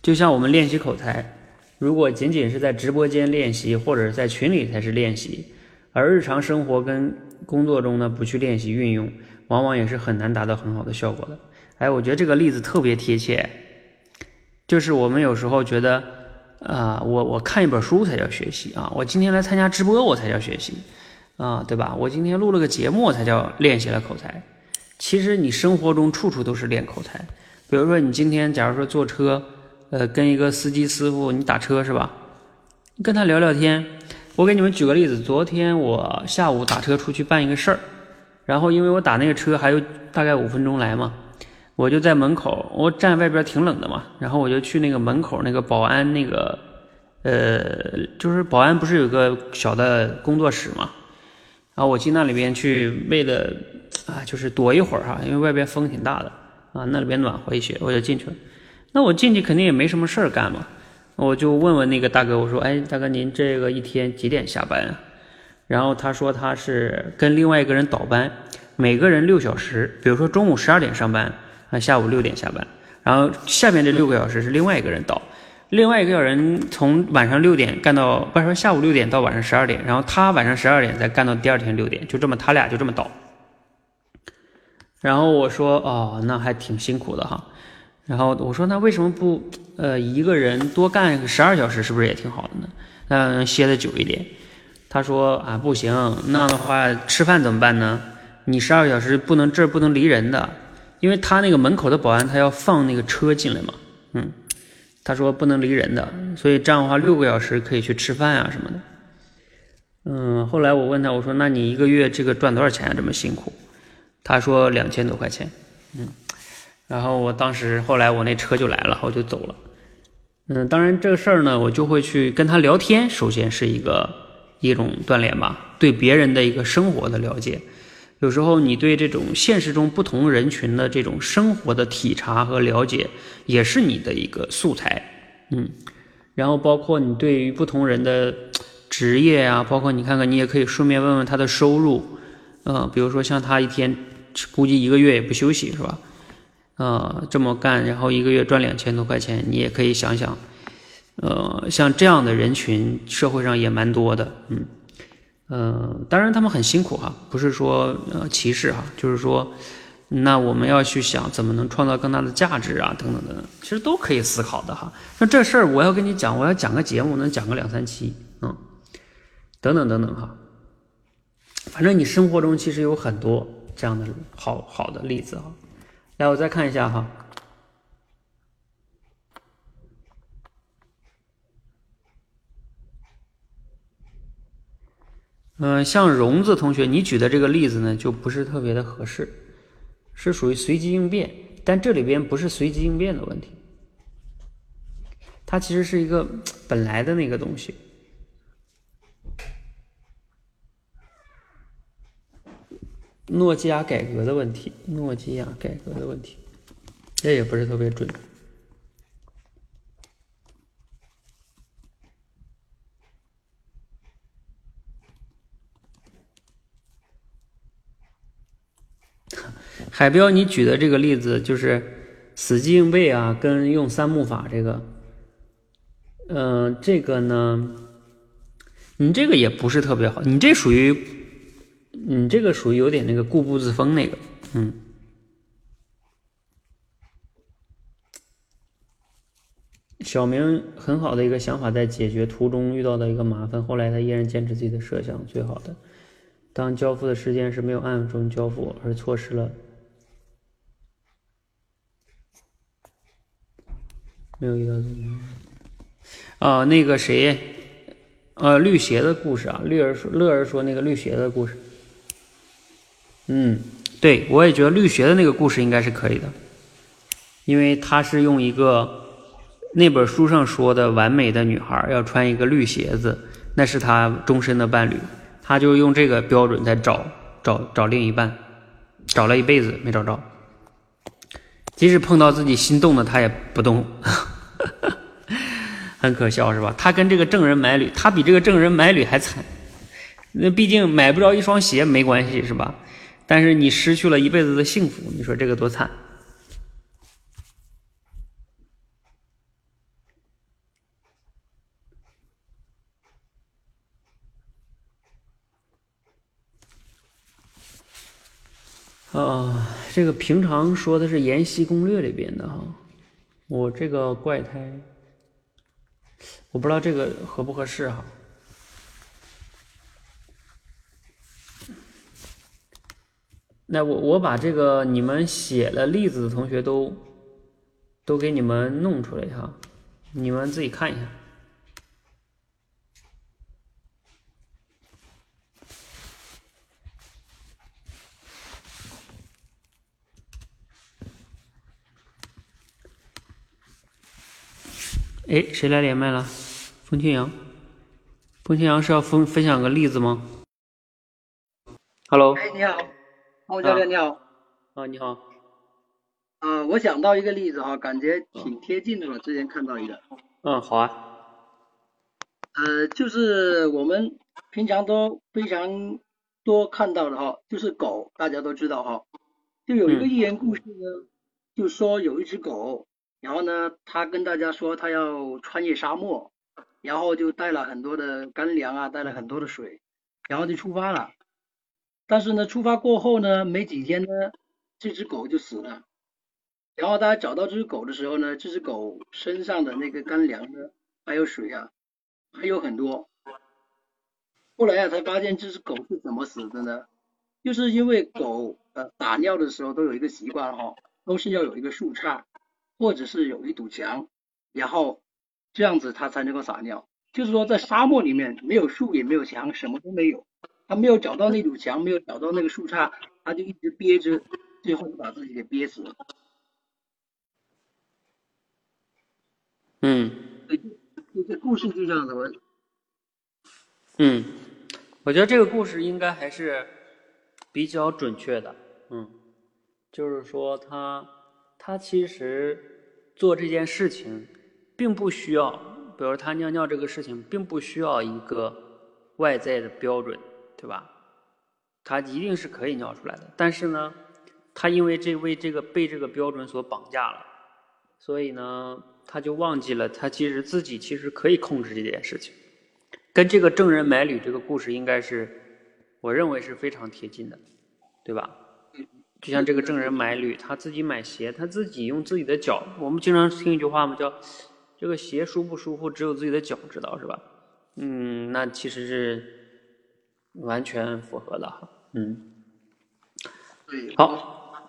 Speaker 1: 就像我们练习口才。如果仅仅是在直播间练习，或者是在群里才是练习，而日常生活跟工作中呢不去练习运用，往往也是很难达到很好的效果的。哎，我觉得这个例子特别贴切，就是我们有时候觉得啊，我我看一本书才叫学习啊，我今天来参加直播我才叫学习啊，对吧？我今天录了个节目才叫练习了口才。其实你生活中处处都是练口才，比如说你今天假如说坐车。呃，跟一个司机师傅，你打车是吧？跟他聊聊天。我给你们举个例子，昨天我下午打车出去办一个事儿，然后因为我打那个车还有大概五分钟来嘛，我就在门口，我站外边挺冷的嘛，然后我就去那个门口那个保安那个，呃，就是保安不是有个小的工作室嘛，然后我进那里边去，为了啊，就是躲一会儿哈，因为外边风挺大的啊，那里边暖和一些，我就进去了。那我进去肯定也没什么事干嘛，我就问问那个大哥，我说：“哎，大哥，您这个一天几点下班啊？”然后他说他是跟另外一个人倒班，每个人六小时，比如说中午十二点上班，啊，下午六点下班，然后下面这六个小时是另外一个人倒，另外一个人从晚上六点干到，不是说下午六点到晚上十二点，然后他晚上十二点再干到第二天六点，就这么他俩就这么倒。然后我说：“哦，那还挺辛苦的哈。”然后我说，那为什么不呃一个人多干十二小时，是不是也挺好的呢？嗯，歇的久一点。他说啊，不行，那样的话吃饭怎么办呢？你十二个小时不能这不能离人的，因为他那个门口的保安他要放那个车进来嘛。嗯，他说不能离人的，所以这样的话六个小时可以去吃饭啊什么的。嗯，后来我问他，我说那你一个月这个赚多少钱啊？这么辛苦？他说两千多块钱。嗯。然后我当时后来我那车就来了，我就走了。嗯，当然这个事儿呢，我就会去跟他聊天。首先是一个一种锻炼吧，对别人的一个生活的了解。有时候你对这种现实中不同人群的这种生活的体察和了解，也是你的一个素材。嗯，然后包括你对于不同人的职业啊，包括你看看，你也可以顺便问问他的收入。嗯，比如说像他一天估计一个月也不休息，是吧？呃，这么干，然后一个月赚两千多块钱，你也可以想想。呃，像这样的人群，社会上也蛮多的，嗯，呃，当然他们很辛苦哈，不是说呃歧视哈，就是说，那我们要去想怎么能创造更大的价值啊，等等等等，其实都可以思考的哈。那这事儿我要跟你讲，我要讲个节目，能讲个两三期，嗯，等等等等哈。反正你生活中其实有很多这样的好好的例子哈。来，我再看一下哈。嗯，像荣子同学，你举的这个例子呢，就不是特别的合适，是属于随机应变，但这里边不是随机应变的问题，它其实是一个本来的那个东西，诺基亚改革的问题，诺基亚改革的问题，这也不是特别准。海标，你举的这个例子就是死记硬背啊，跟用三木法这个，嗯，这个呢，你这个也不是特别好，你这属于，你这个属于有点那个固步自封那个，嗯。小明很好的一个想法，在解决途中遇到的一个麻烦，后来他依然坚持自己的设想，最好的。当交付的时间是没有按中交付，而错失了，没有遇到怎么？啊，那个谁，呃，绿鞋的故事啊，绿儿说，乐儿说那个绿鞋的故事。嗯，对，我也觉得绿鞋的那个故事应该是可以的，因为他是用一个那本书上说的完美的女孩要穿一个绿鞋子，那是他终身的伴侣。他就用这个标准在找找找另一半，找了一辈子没找着，即使碰到自己心动的他也不动，很可笑是吧？他跟这个证人买履，他比这个证人买履还惨。那毕竟买不着一双鞋没关系是吧？但是你失去了一辈子的幸福，你说这个多惨？啊，这个平常说的是《延禧攻略》里边的哈，我这个怪胎，我不知道这个合不合适哈。那我我把这个你们写了例子的同学都都给你们弄出来哈，你们自己看一下。哎，谁来连麦了？风清扬，风清扬是要分分享个例子吗？Hello，
Speaker 2: 哎，你好，欧教练你好。
Speaker 1: 啊，你好。
Speaker 2: 啊，我想到一个例子哈，感觉挺贴近的了。之前看到一个。
Speaker 1: 嗯，好啊。
Speaker 2: 呃，就是我们平常都非常多看到的哈，就是狗，大家都知道哈。就有一个寓言故事呢，就说有一只狗。然后呢，他跟大家说他要穿越沙漠，然后就带了很多的干粮啊，带了很多的水，然后就出发了。但是呢，出发过后呢，没几天呢，这只狗就死了。然后大家找到这只狗的时候呢，这只狗身上的那个干粮呢，还有水啊，还有很多。后来啊，才发现这只狗是怎么死的呢？就是因为狗呃打尿的时候都有一个习惯哈，都是要有一个树杈。或者是有一堵墙，然后这样子它才能够撒尿。就是说，在沙漠里面没有树也没有墙，什么都没有，它没有找到那堵墙，没有找到那个树杈，它就一直憋着，最后就把自己给憋死了。
Speaker 1: 嗯，
Speaker 2: 对，这故事就这样子。
Speaker 1: 嗯，我觉得这个故事应该还是比较准确的，嗯，就是说他他其实做这件事情并不需要，比如他尿尿这个事情并不需要一个外在的标准，对吧？他一定是可以尿出来的，但是呢，他因为这为这个被这个标准所绑架了，所以呢，他就忘记了他其实自己其实可以控制这件事情。跟这个郑人买履这个故事应该是，我认为是非常贴近的，对吧？就像这个证人买履，他自己买鞋，他自己用自己的脚。我们经常听一句话嘛，叫“这个鞋舒不舒服，只有自己的脚知道”，是吧？嗯，那其实是完全符合的哈。嗯，
Speaker 2: 对，
Speaker 1: 好，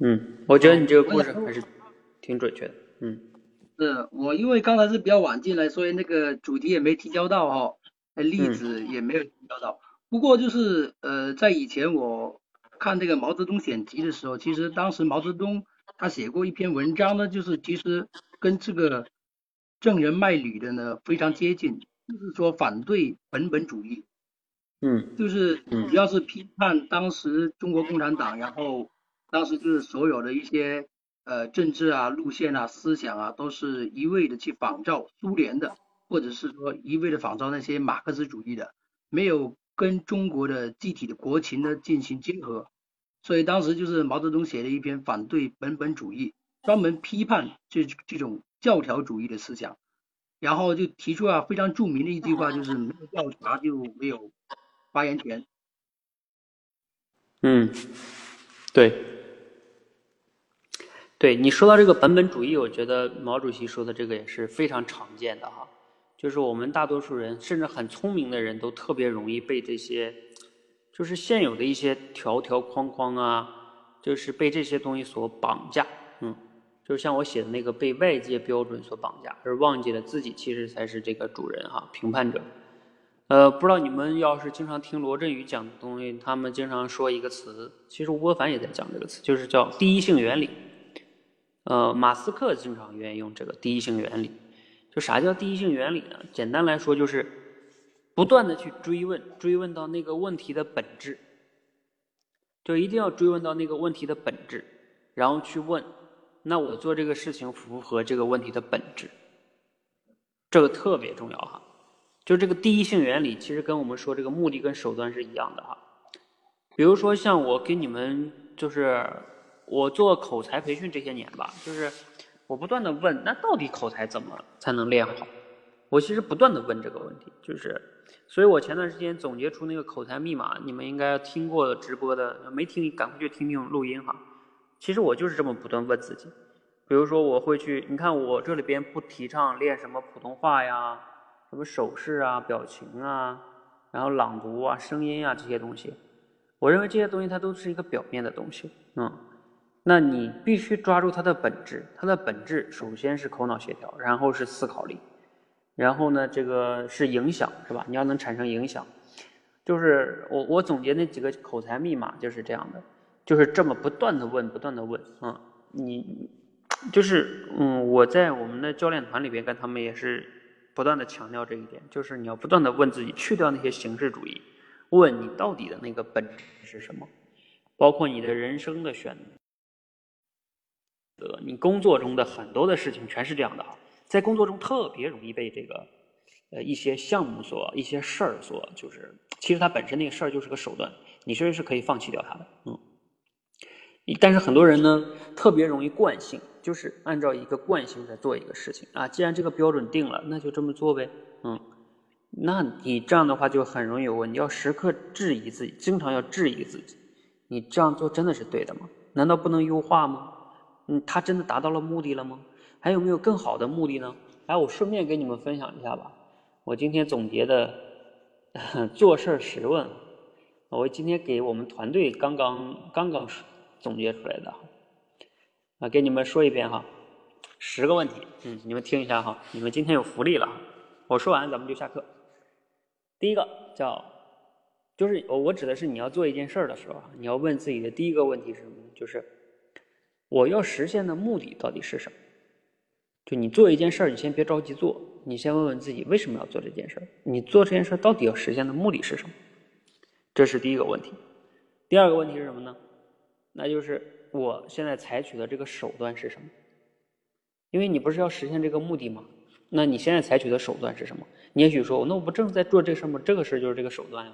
Speaker 1: 嗯，我觉得你这个故事还是挺准确的。嗯。
Speaker 2: 是我因为刚才是比较晚进来，所以那个主题也没提交到哈，例子也没有提交到。不过就是呃，在以前我看这个毛泽东选集的时候，其实当时毛泽东他写过一篇文章呢，就是其实跟这个郑人卖履的呢非常接近，就是说反对本本主义，
Speaker 1: 嗯，
Speaker 2: 就是主要是批判当时中国共产党，然后当时就是所有的一些。呃，政治啊、路线啊、思想啊，都是一味的去仿照苏联的，或者是说一味的仿照那些马克思主义的，没有跟中国的具体的国情呢进行结合。所以当时就是毛泽东写了一篇反对本本主义，专门批判这这种教条主义的思想，然后就提出了非常著名的一句话，就是没有调查就没有发言权。
Speaker 1: 嗯，对。对你说到这个本本主义，我觉得毛主席说的这个也是非常常见的哈，就是我们大多数人，甚至很聪明的人都特别容易被这些，就是现有的一些条条框框啊，就是被这些东西所绑架，嗯，就是像我写的那个被外界标准所绑架，而忘记了自己其实才是这个主人哈，评判者。呃，不知道你们要是经常听罗振宇讲的东西，他们经常说一个词，其实吴伯凡也在讲这个词，就是叫第一性原理。呃，马斯克经常愿意用这个第一性原理。就啥叫第一性原理呢？简单来说，就是不断的去追问，追问到那个问题的本质，就一定要追问到那个问题的本质，然后去问，那我做这个事情符合这个问题的本质，这个特别重要哈。就这个第一性原理，其实跟我们说这个目的跟手段是一样的哈。比如说像我给你们就是。我做口才培训这些年吧，就是我不断的问，那到底口才怎么才能练好？我其实不断的问这个问题，就是，所以我前段时间总结出那个口才密码，你们应该听过直播的，没听赶快去听听录音哈。其实我就是这么不断问自己，比如说我会去，你看我这里边不提倡练什么普通话呀，什么手势啊、表情啊，然后朗读啊、声音啊这些东西，我认为这些东西它都是一个表面的东西，嗯。那你必须抓住它的本质，它的本质首先是口脑协调，然后是思考力，然后呢，这个是影响，是吧？你要能产生影响，就是我我总结那几个口才密码就是这样的，就是这么不断的问，不断的问，啊，你就是嗯，我在我们的教练团里边跟他们也是不断的强调这一点，就是你要不断的问自己，去掉那些形式主义，问你到底的那个本质是什么，包括你的人生的选择。得你工作中的很多的事情全是这样的啊，在工作中特别容易被这个呃一些项目所一些事儿所就是，其实它本身那个事儿就是个手段，你其实是可以放弃掉它的，嗯。但是很多人呢特别容易惯性，就是按照一个惯性在做一个事情啊，既然这个标准定了，那就这么做呗，嗯。那你这样的话就很容易有问题，要时刻质疑自己，经常要质疑自己，你这样做真的是对的吗？难道不能优化吗？嗯，他真的达到了目的了吗？还有没有更好的目的呢？来，我顺便给你们分享一下吧。我今天总结的做事十问，我今天给我们团队刚刚刚刚总结出来的啊，给你们说一遍哈，十个问题，嗯，你们听一下哈，你们今天有福利了。我说完咱们就下课。第一个叫，就是我我指的是你要做一件事儿的时候，你要问自己的第一个问题是什么？就是。我要实现的目的到底是什么？就你做一件事儿，你先别着急做，你先问问自己为什么要做这件事儿？你做这件事儿到底要实现的目的是什么？这是第一个问题。第二个问题是什么呢？那就是我现在采取的这个手段是什么？因为你不是要实现这个目的吗？那你现在采取的手段是什么？你也许说，那我不正在做这事儿吗？这个事儿就是这个手段呀。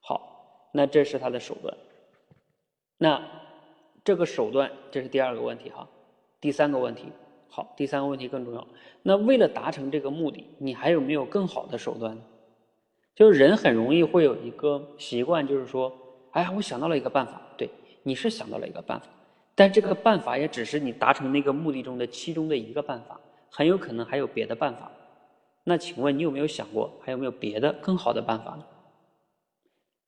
Speaker 1: 好，那这是他的手段。那这个手段，这是第二个问题哈。第三个问题，好，第三个问题更重要。那为了达成这个目的，你还有没有更好的手段？就是人很容易会有一个习惯，就是说，哎呀，我想到了一个办法。对，你是想到了一个办法。但这个办法也只是你达成那个目的中的其中的一个办法，很有可能还有别的办法。那请问你有没有想过还有没有别的更好的办法呢？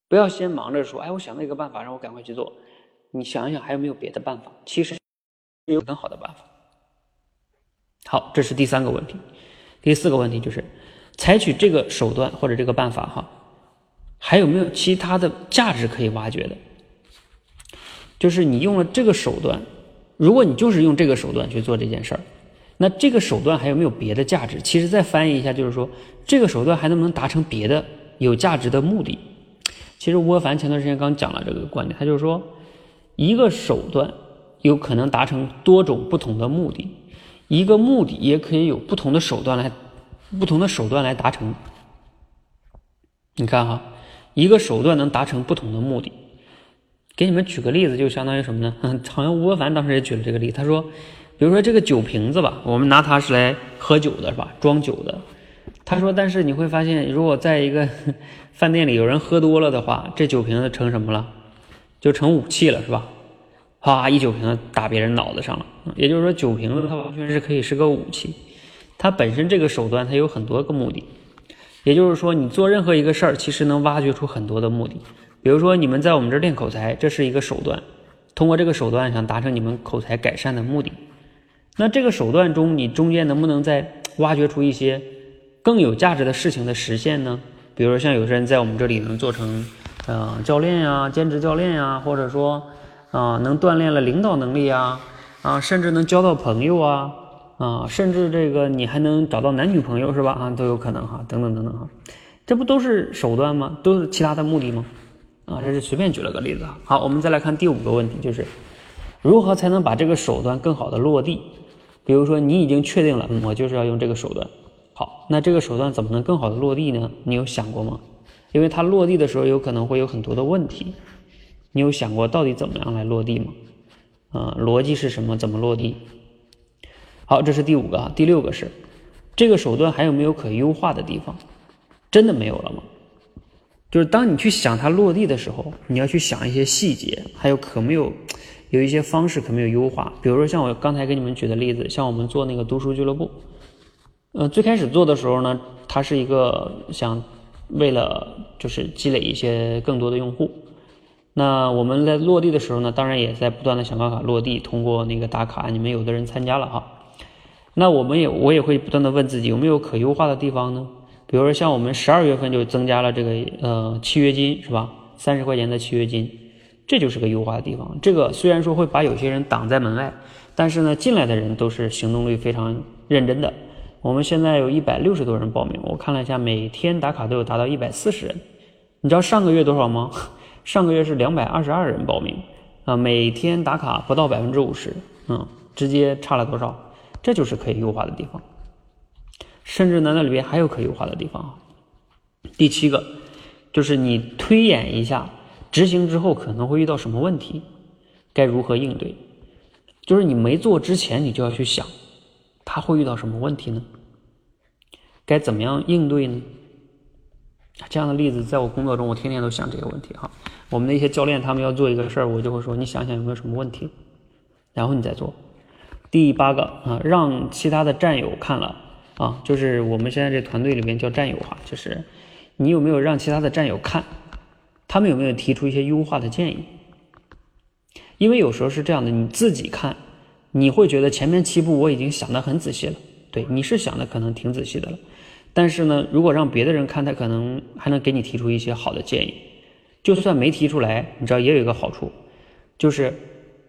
Speaker 1: 不要先忙着说，哎，我想到一个办法，让我赶快去做。你想一想还有没有别的办法？其实有更好的办法。好，这是第三个问题。第四个问题就是，采取这个手段或者这个办法哈，还有没有其他的价值可以挖掘的？就是你用了这个手段，如果你就是用这个手段去做这件事儿，那这个手段还有没有别的价值？其实再翻译一下，就是说这个手段还能不能达成别的有价值的目的？其实吴伯凡前段时间刚讲了这个观点，他就是说一个手段有可能达成多种不同的目的，一个目的也可以有不同的手段来不同的手段来达成。你看哈，一个手段能达成不同的目的。给你们举个例子，就相当于什么呢？好像吴伯凡当时也举了这个例，他说，比如说这个酒瓶子吧，我们拿它是来喝酒的，是吧？装酒的。他说，但是你会发现，如果在一个饭店里有人喝多了的话，这酒瓶子成什么了？就成武器了，是吧？啪，一酒瓶子打别人脑袋上了。也就是说，酒瓶子它完全是可以是个武器，它本身这个手段它有很多个目的。也就是说，你做任何一个事儿，其实能挖掘出很多的目的。比如说，你们在我们这儿练口才，这是一个手段。通过这个手段，想达成你们口才改善的目的。那这个手段中，你中间能不能再挖掘出一些更有价值的事情的实现呢？比如说，像有些人在我们这里能做成，呃，教练呀，兼职教练呀，或者说，啊，能锻炼了领导能力呀，啊，甚至能交到朋友啊，啊，甚至这个你还能找到男女朋友是吧？啊，都有可能哈，等等等等哈，这不都是手段吗？都是其他的目的吗？啊，这是随便举了个例子啊。好，我们再来看第五个问题，就是如何才能把这个手段更好的落地？比如说，你已经确定了，我就是要用这个手段。好，那这个手段怎么能更好的落地呢？你有想过吗？因为它落地的时候有可能会有很多的问题，你有想过到底怎么样来落地吗？啊，逻辑是什么？怎么落地？好，这是第五个啊。第六个是这个手段还有没有可优化的地方？真的没有了吗？就是当你去想它落地的时候，你要去想一些细节，还有可没有有一些方式可没有优化。比如说像我刚才给你们举的例子，像我们做那个读书俱乐部，呃，最开始做的时候呢，它是一个想为了就是积累一些更多的用户。那我们在落地的时候呢，当然也在不断的想办法落地，通过那个打卡，你们有的人参加了哈。那我们也我也会不断的问自己有没有可优化的地方呢？比如说，像我们十二月份就增加了这个呃契约金，是吧？三十块钱的契约金，这就是个优化的地方。这个虽然说会把有些人挡在门外，但是呢，进来的人都是行动力非常认真的。我们现在有一百六十多人报名，我看了一下，每天打卡都有达到一百四十人。你知道上个月多少吗？上个月是两百二十二人报名啊，每天打卡不到百分之五十，嗯，直接差了多少？这就是可以优化的地方。甚至呢，那里边还有可优化的地方。第七个，就是你推演一下执行之后可能会遇到什么问题，该如何应对。就是你没做之前，你就要去想，他会遇到什么问题呢？该怎么样应对呢？这样的例子，在我工作中，我天天都想这个问题哈。我们的一些教练，他们要做一个事儿，我就会说，你想想有没有什么问题，然后你再做。第八个啊，让其他的战友看了。啊，就是我们现在这团队里面叫战友哈，就是你有没有让其他的战友看，他们有没有提出一些优化的建议？因为有时候是这样的，你自己看，你会觉得前面七步我已经想得很仔细了，对，你是想的可能挺仔细的了，但是呢，如果让别的人看，他可能还能给你提出一些好的建议。就算没提出来，你知道也有一个好处，就是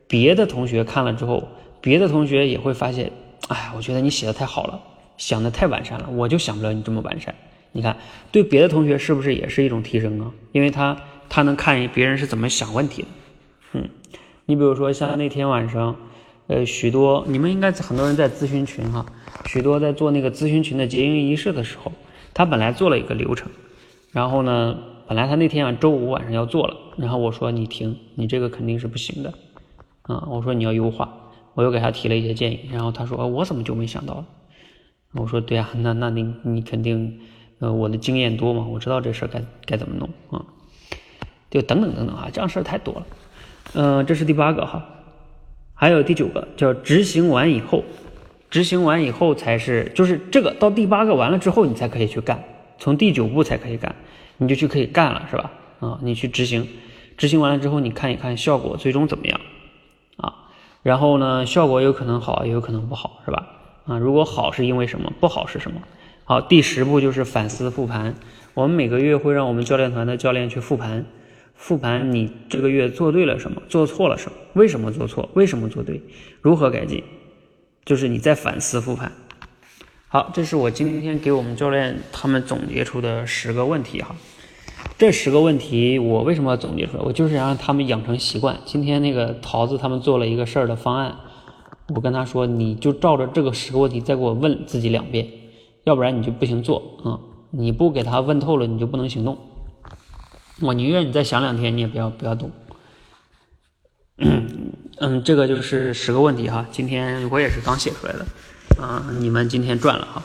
Speaker 1: 别的同学看了之后，别的同学也会发现，哎，我觉得你写的太好了。想的太完善了，我就想不了你这么完善。你看，对别的同学是不是也是一种提升啊？因为他他能看别人是怎么想问题的。嗯，你比如说像那天晚上，呃，许多你们应该很多人在咨询群哈，许多在做那个咨询群的结营仪式的时候，他本来做了一个流程，然后呢，本来他那天啊周五晚上要做了，然后我说你停，你这个肯定是不行的，啊，我说你要优化，我又给他提了一些建议，然后他说我怎么就没想到？我说对啊，那那你你肯定，呃，我的经验多嘛，我知道这事该该怎么弄啊，就等等等等啊，这样事儿太多了。嗯，这是第八个哈，还有第九个叫执行完以后，执行完以后才是就是这个到第八个完了之后你才可以去干，从第九步才可以干，你就去可以干了是吧？啊，你去执行，执行完了之后你看一看效果最终怎么样啊？然后呢，效果有可能好也有可能不好是吧？啊，如果好是因为什么？不好是什么？好，第十步就是反思复盘。我们每个月会让我们教练团的教练去复盘，复盘你这个月做对了什么，做错了什么，为什么做错，为什么做对，如何改进，就是你在反思复盘。好，这是我今天给我们教练他们总结出的十个问题哈。这十个问题我为什么要总结出来？我就是想让他们养成习惯。今天那个桃子他们做了一个事儿的方案。我跟他说，你就照着这个十个问题再给我问自己两遍，要不然你就不行做啊！你不给他问透了，你就不能行动。我宁愿你再想两天，你也不要不要动。嗯，这个就是十个问题哈。今天我也是刚写出来的啊，你们今天赚了哈。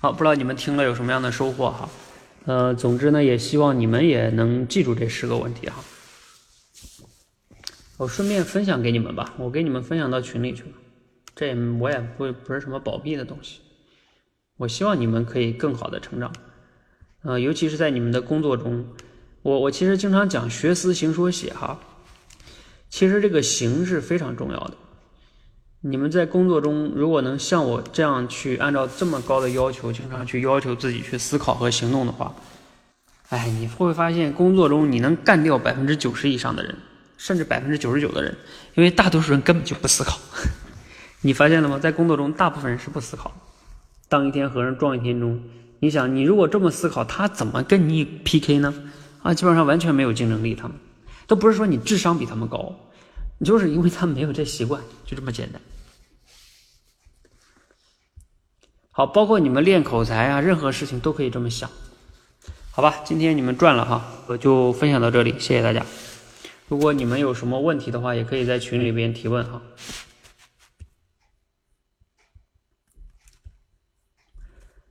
Speaker 1: 好，不知道你们听了有什么样的收获哈？呃，总之呢，也希望你们也能记住这十个问题哈。我顺便分享给你们吧，我给你们分享到群里去了。这我也不不是什么保密的东西。我希望你们可以更好的成长，呃，尤其是在你们的工作中，我我其实经常讲学思行说写哈，其实这个行是非常重要的。你们在工作中如果能像我这样去按照这么高的要求，经常去要求自己去思考和行动的话，哎，你会发现工作中你能干掉百分之九十以上的人。甚至百分之九十九的人，因为大多数人根本就不思考。你发现了吗？在工作中，大部分人是不思考。当一天和尚撞一天钟。你想，你如果这么思考，他怎么跟你 PK 呢？啊，基本上完全没有竞争力。他们都不是说你智商比他们高，你就是因为他们没有这习惯，就这么简单。好，包括你们练口才啊，任何事情都可以这么想。好吧，今天你们赚了哈，我就分享到这里，谢谢大家。如果你们有什么问题的话，也可以在群里边提问哈。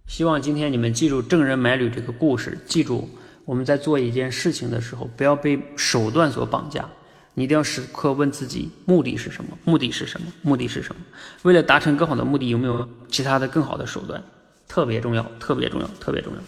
Speaker 1: 希望今天你们记住郑人买履这个故事，记住我们在做一件事情的时候，不要被手段所绑架，你一定要时刻问自己目的是什么？目的是什么？目的是什么？为了达成更好的目的，有没有其他的更好的手段？特别重要，特别重要，特别重要。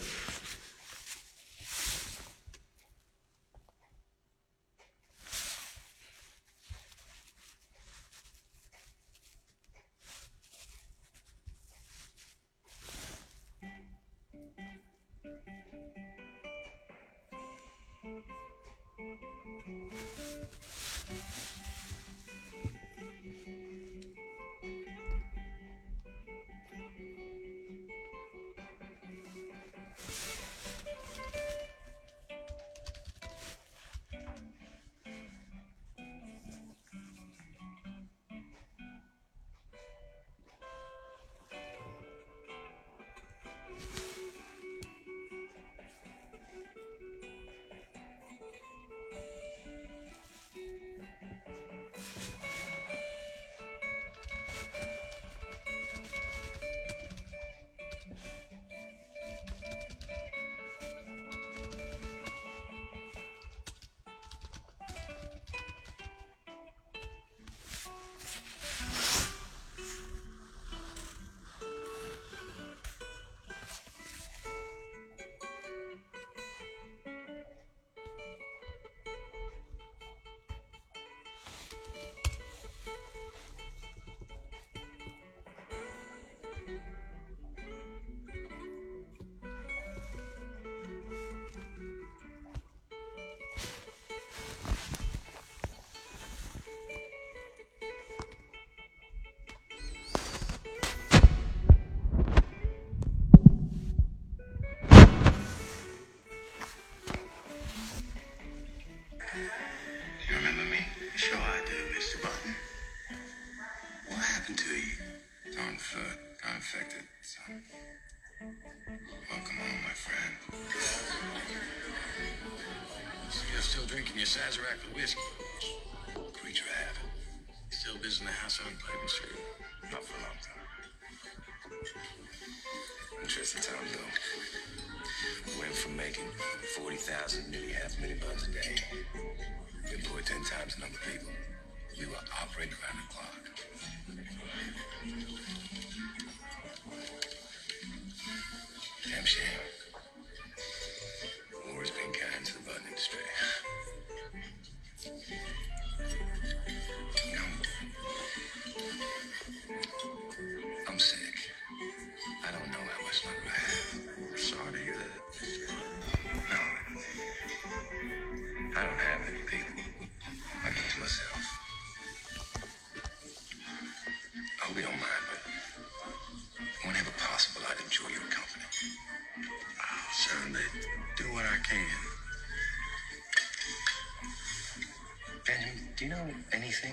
Speaker 3: Got infected. So, welcome home, my friend. So you're still drinking your Sazerac with whiskey? Creature of habit. Still visiting the house on Street? Not for a long time. Interesting time, though. Went from making 40,000, nearly half a million bucks a day. You employ 10 times the number of people. You are operating around the clock. Damn shame.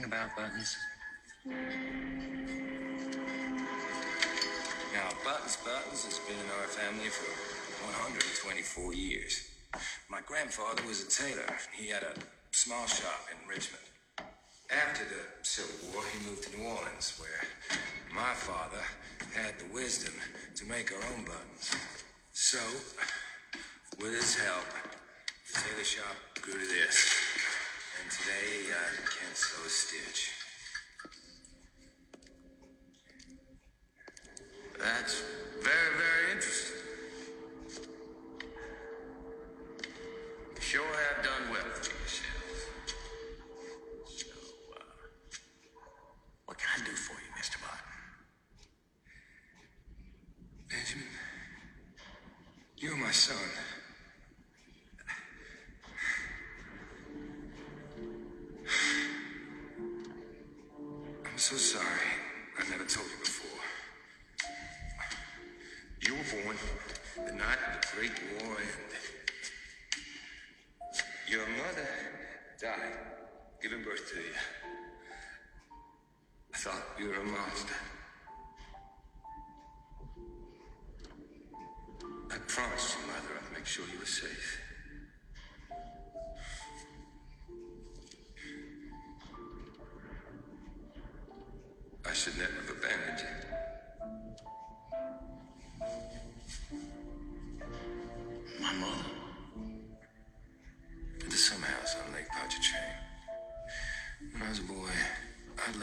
Speaker 3: About buttons? Now, Buttons Buttons has been in our family for 124 years. My grandfather was a tailor. He had a small shop in Richmond. After the Civil War, he moved to New Orleans, where my father had the wisdom to make our own buttons. So, with his help, the tailor shop grew to this. Today, I can't sew a stitch. That's very, very interesting. You sure have done well for yourself. So, uh, what can I do for you, Mr. Martin? Benjamin, you're my son. I'm so sorry. I never told you before. You were born the night of the Great War ended. Your mother died giving birth to you. I thought you were a monster. I promised your mother I'd make sure you were safe.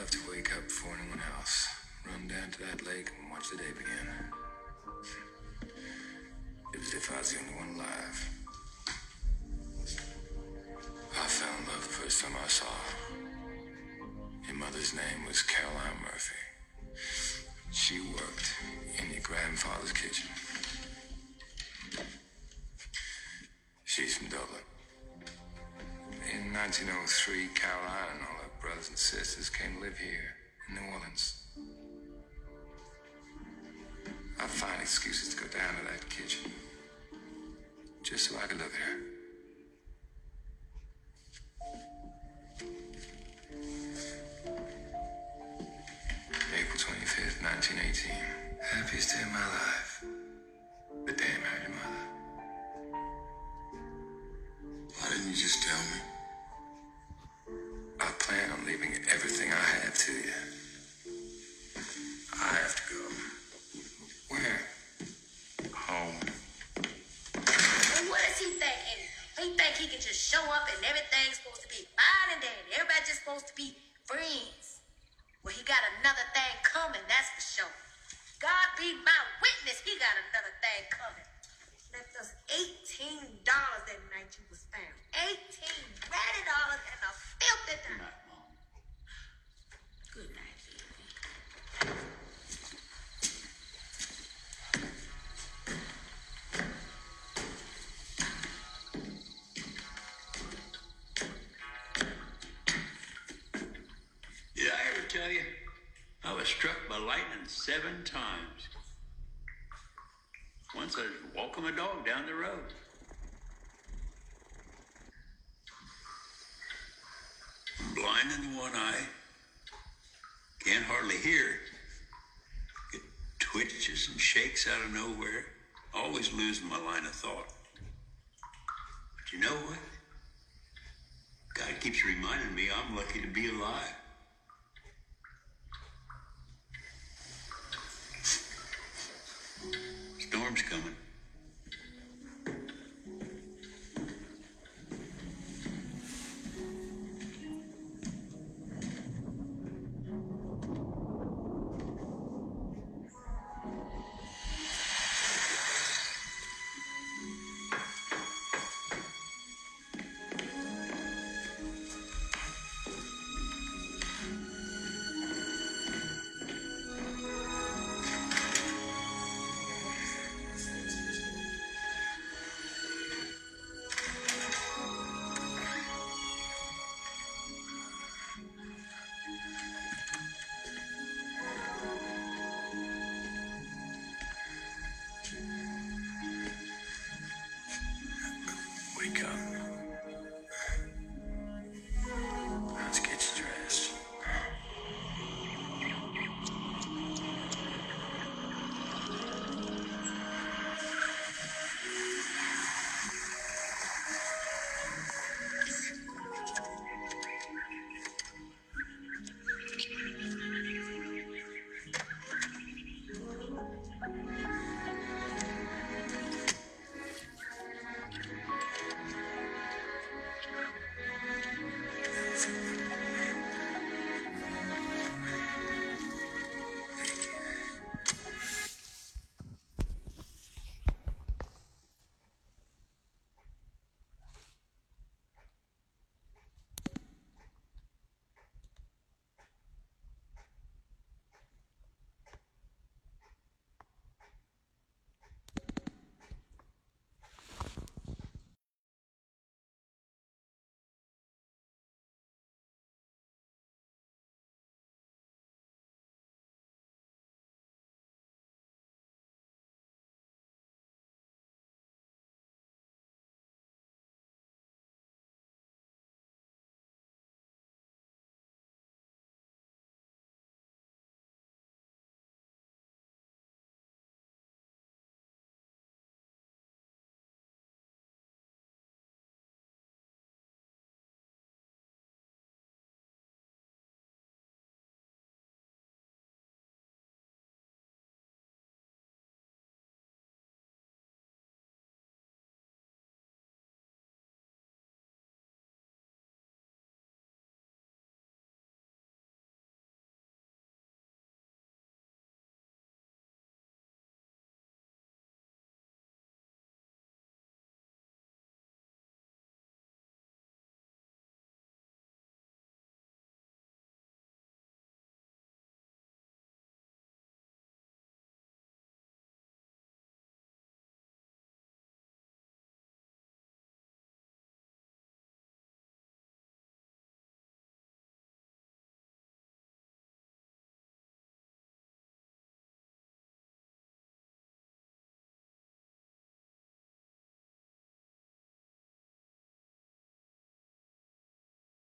Speaker 3: I'd to wake up before anyone else, run down to that lake and watch the day begin. It was if I was the only one alive. I fell in love the first time I saw her. Your mother's name was Caroline Murphy. She worked in your grandfather's kitchen. She's from Dublin. In 1903, Caroline brothers and sisters came to live here in New Orleans. I'd find excuses to go down to that kitchen just so I could look at her. April 25th, 1918. Happiest day of my life. The day I married your mother. Why didn't you just tell me? I plan on leaving everything I have to you. I have to go. Where? Home.
Speaker 4: Well, what is he thinking? He think he can just show up and everything's supposed to be fine and dandy. Everybody's just supposed to be friends. Well, he got another thing coming, that's for sure. God be my witness, he got another thing coming. Left us $18
Speaker 5: seven times. Once I was walking my dog down the road. I'm Blind in one eye. Can't hardly hear. It twitches and shakes out of nowhere. Always losing my line of thought.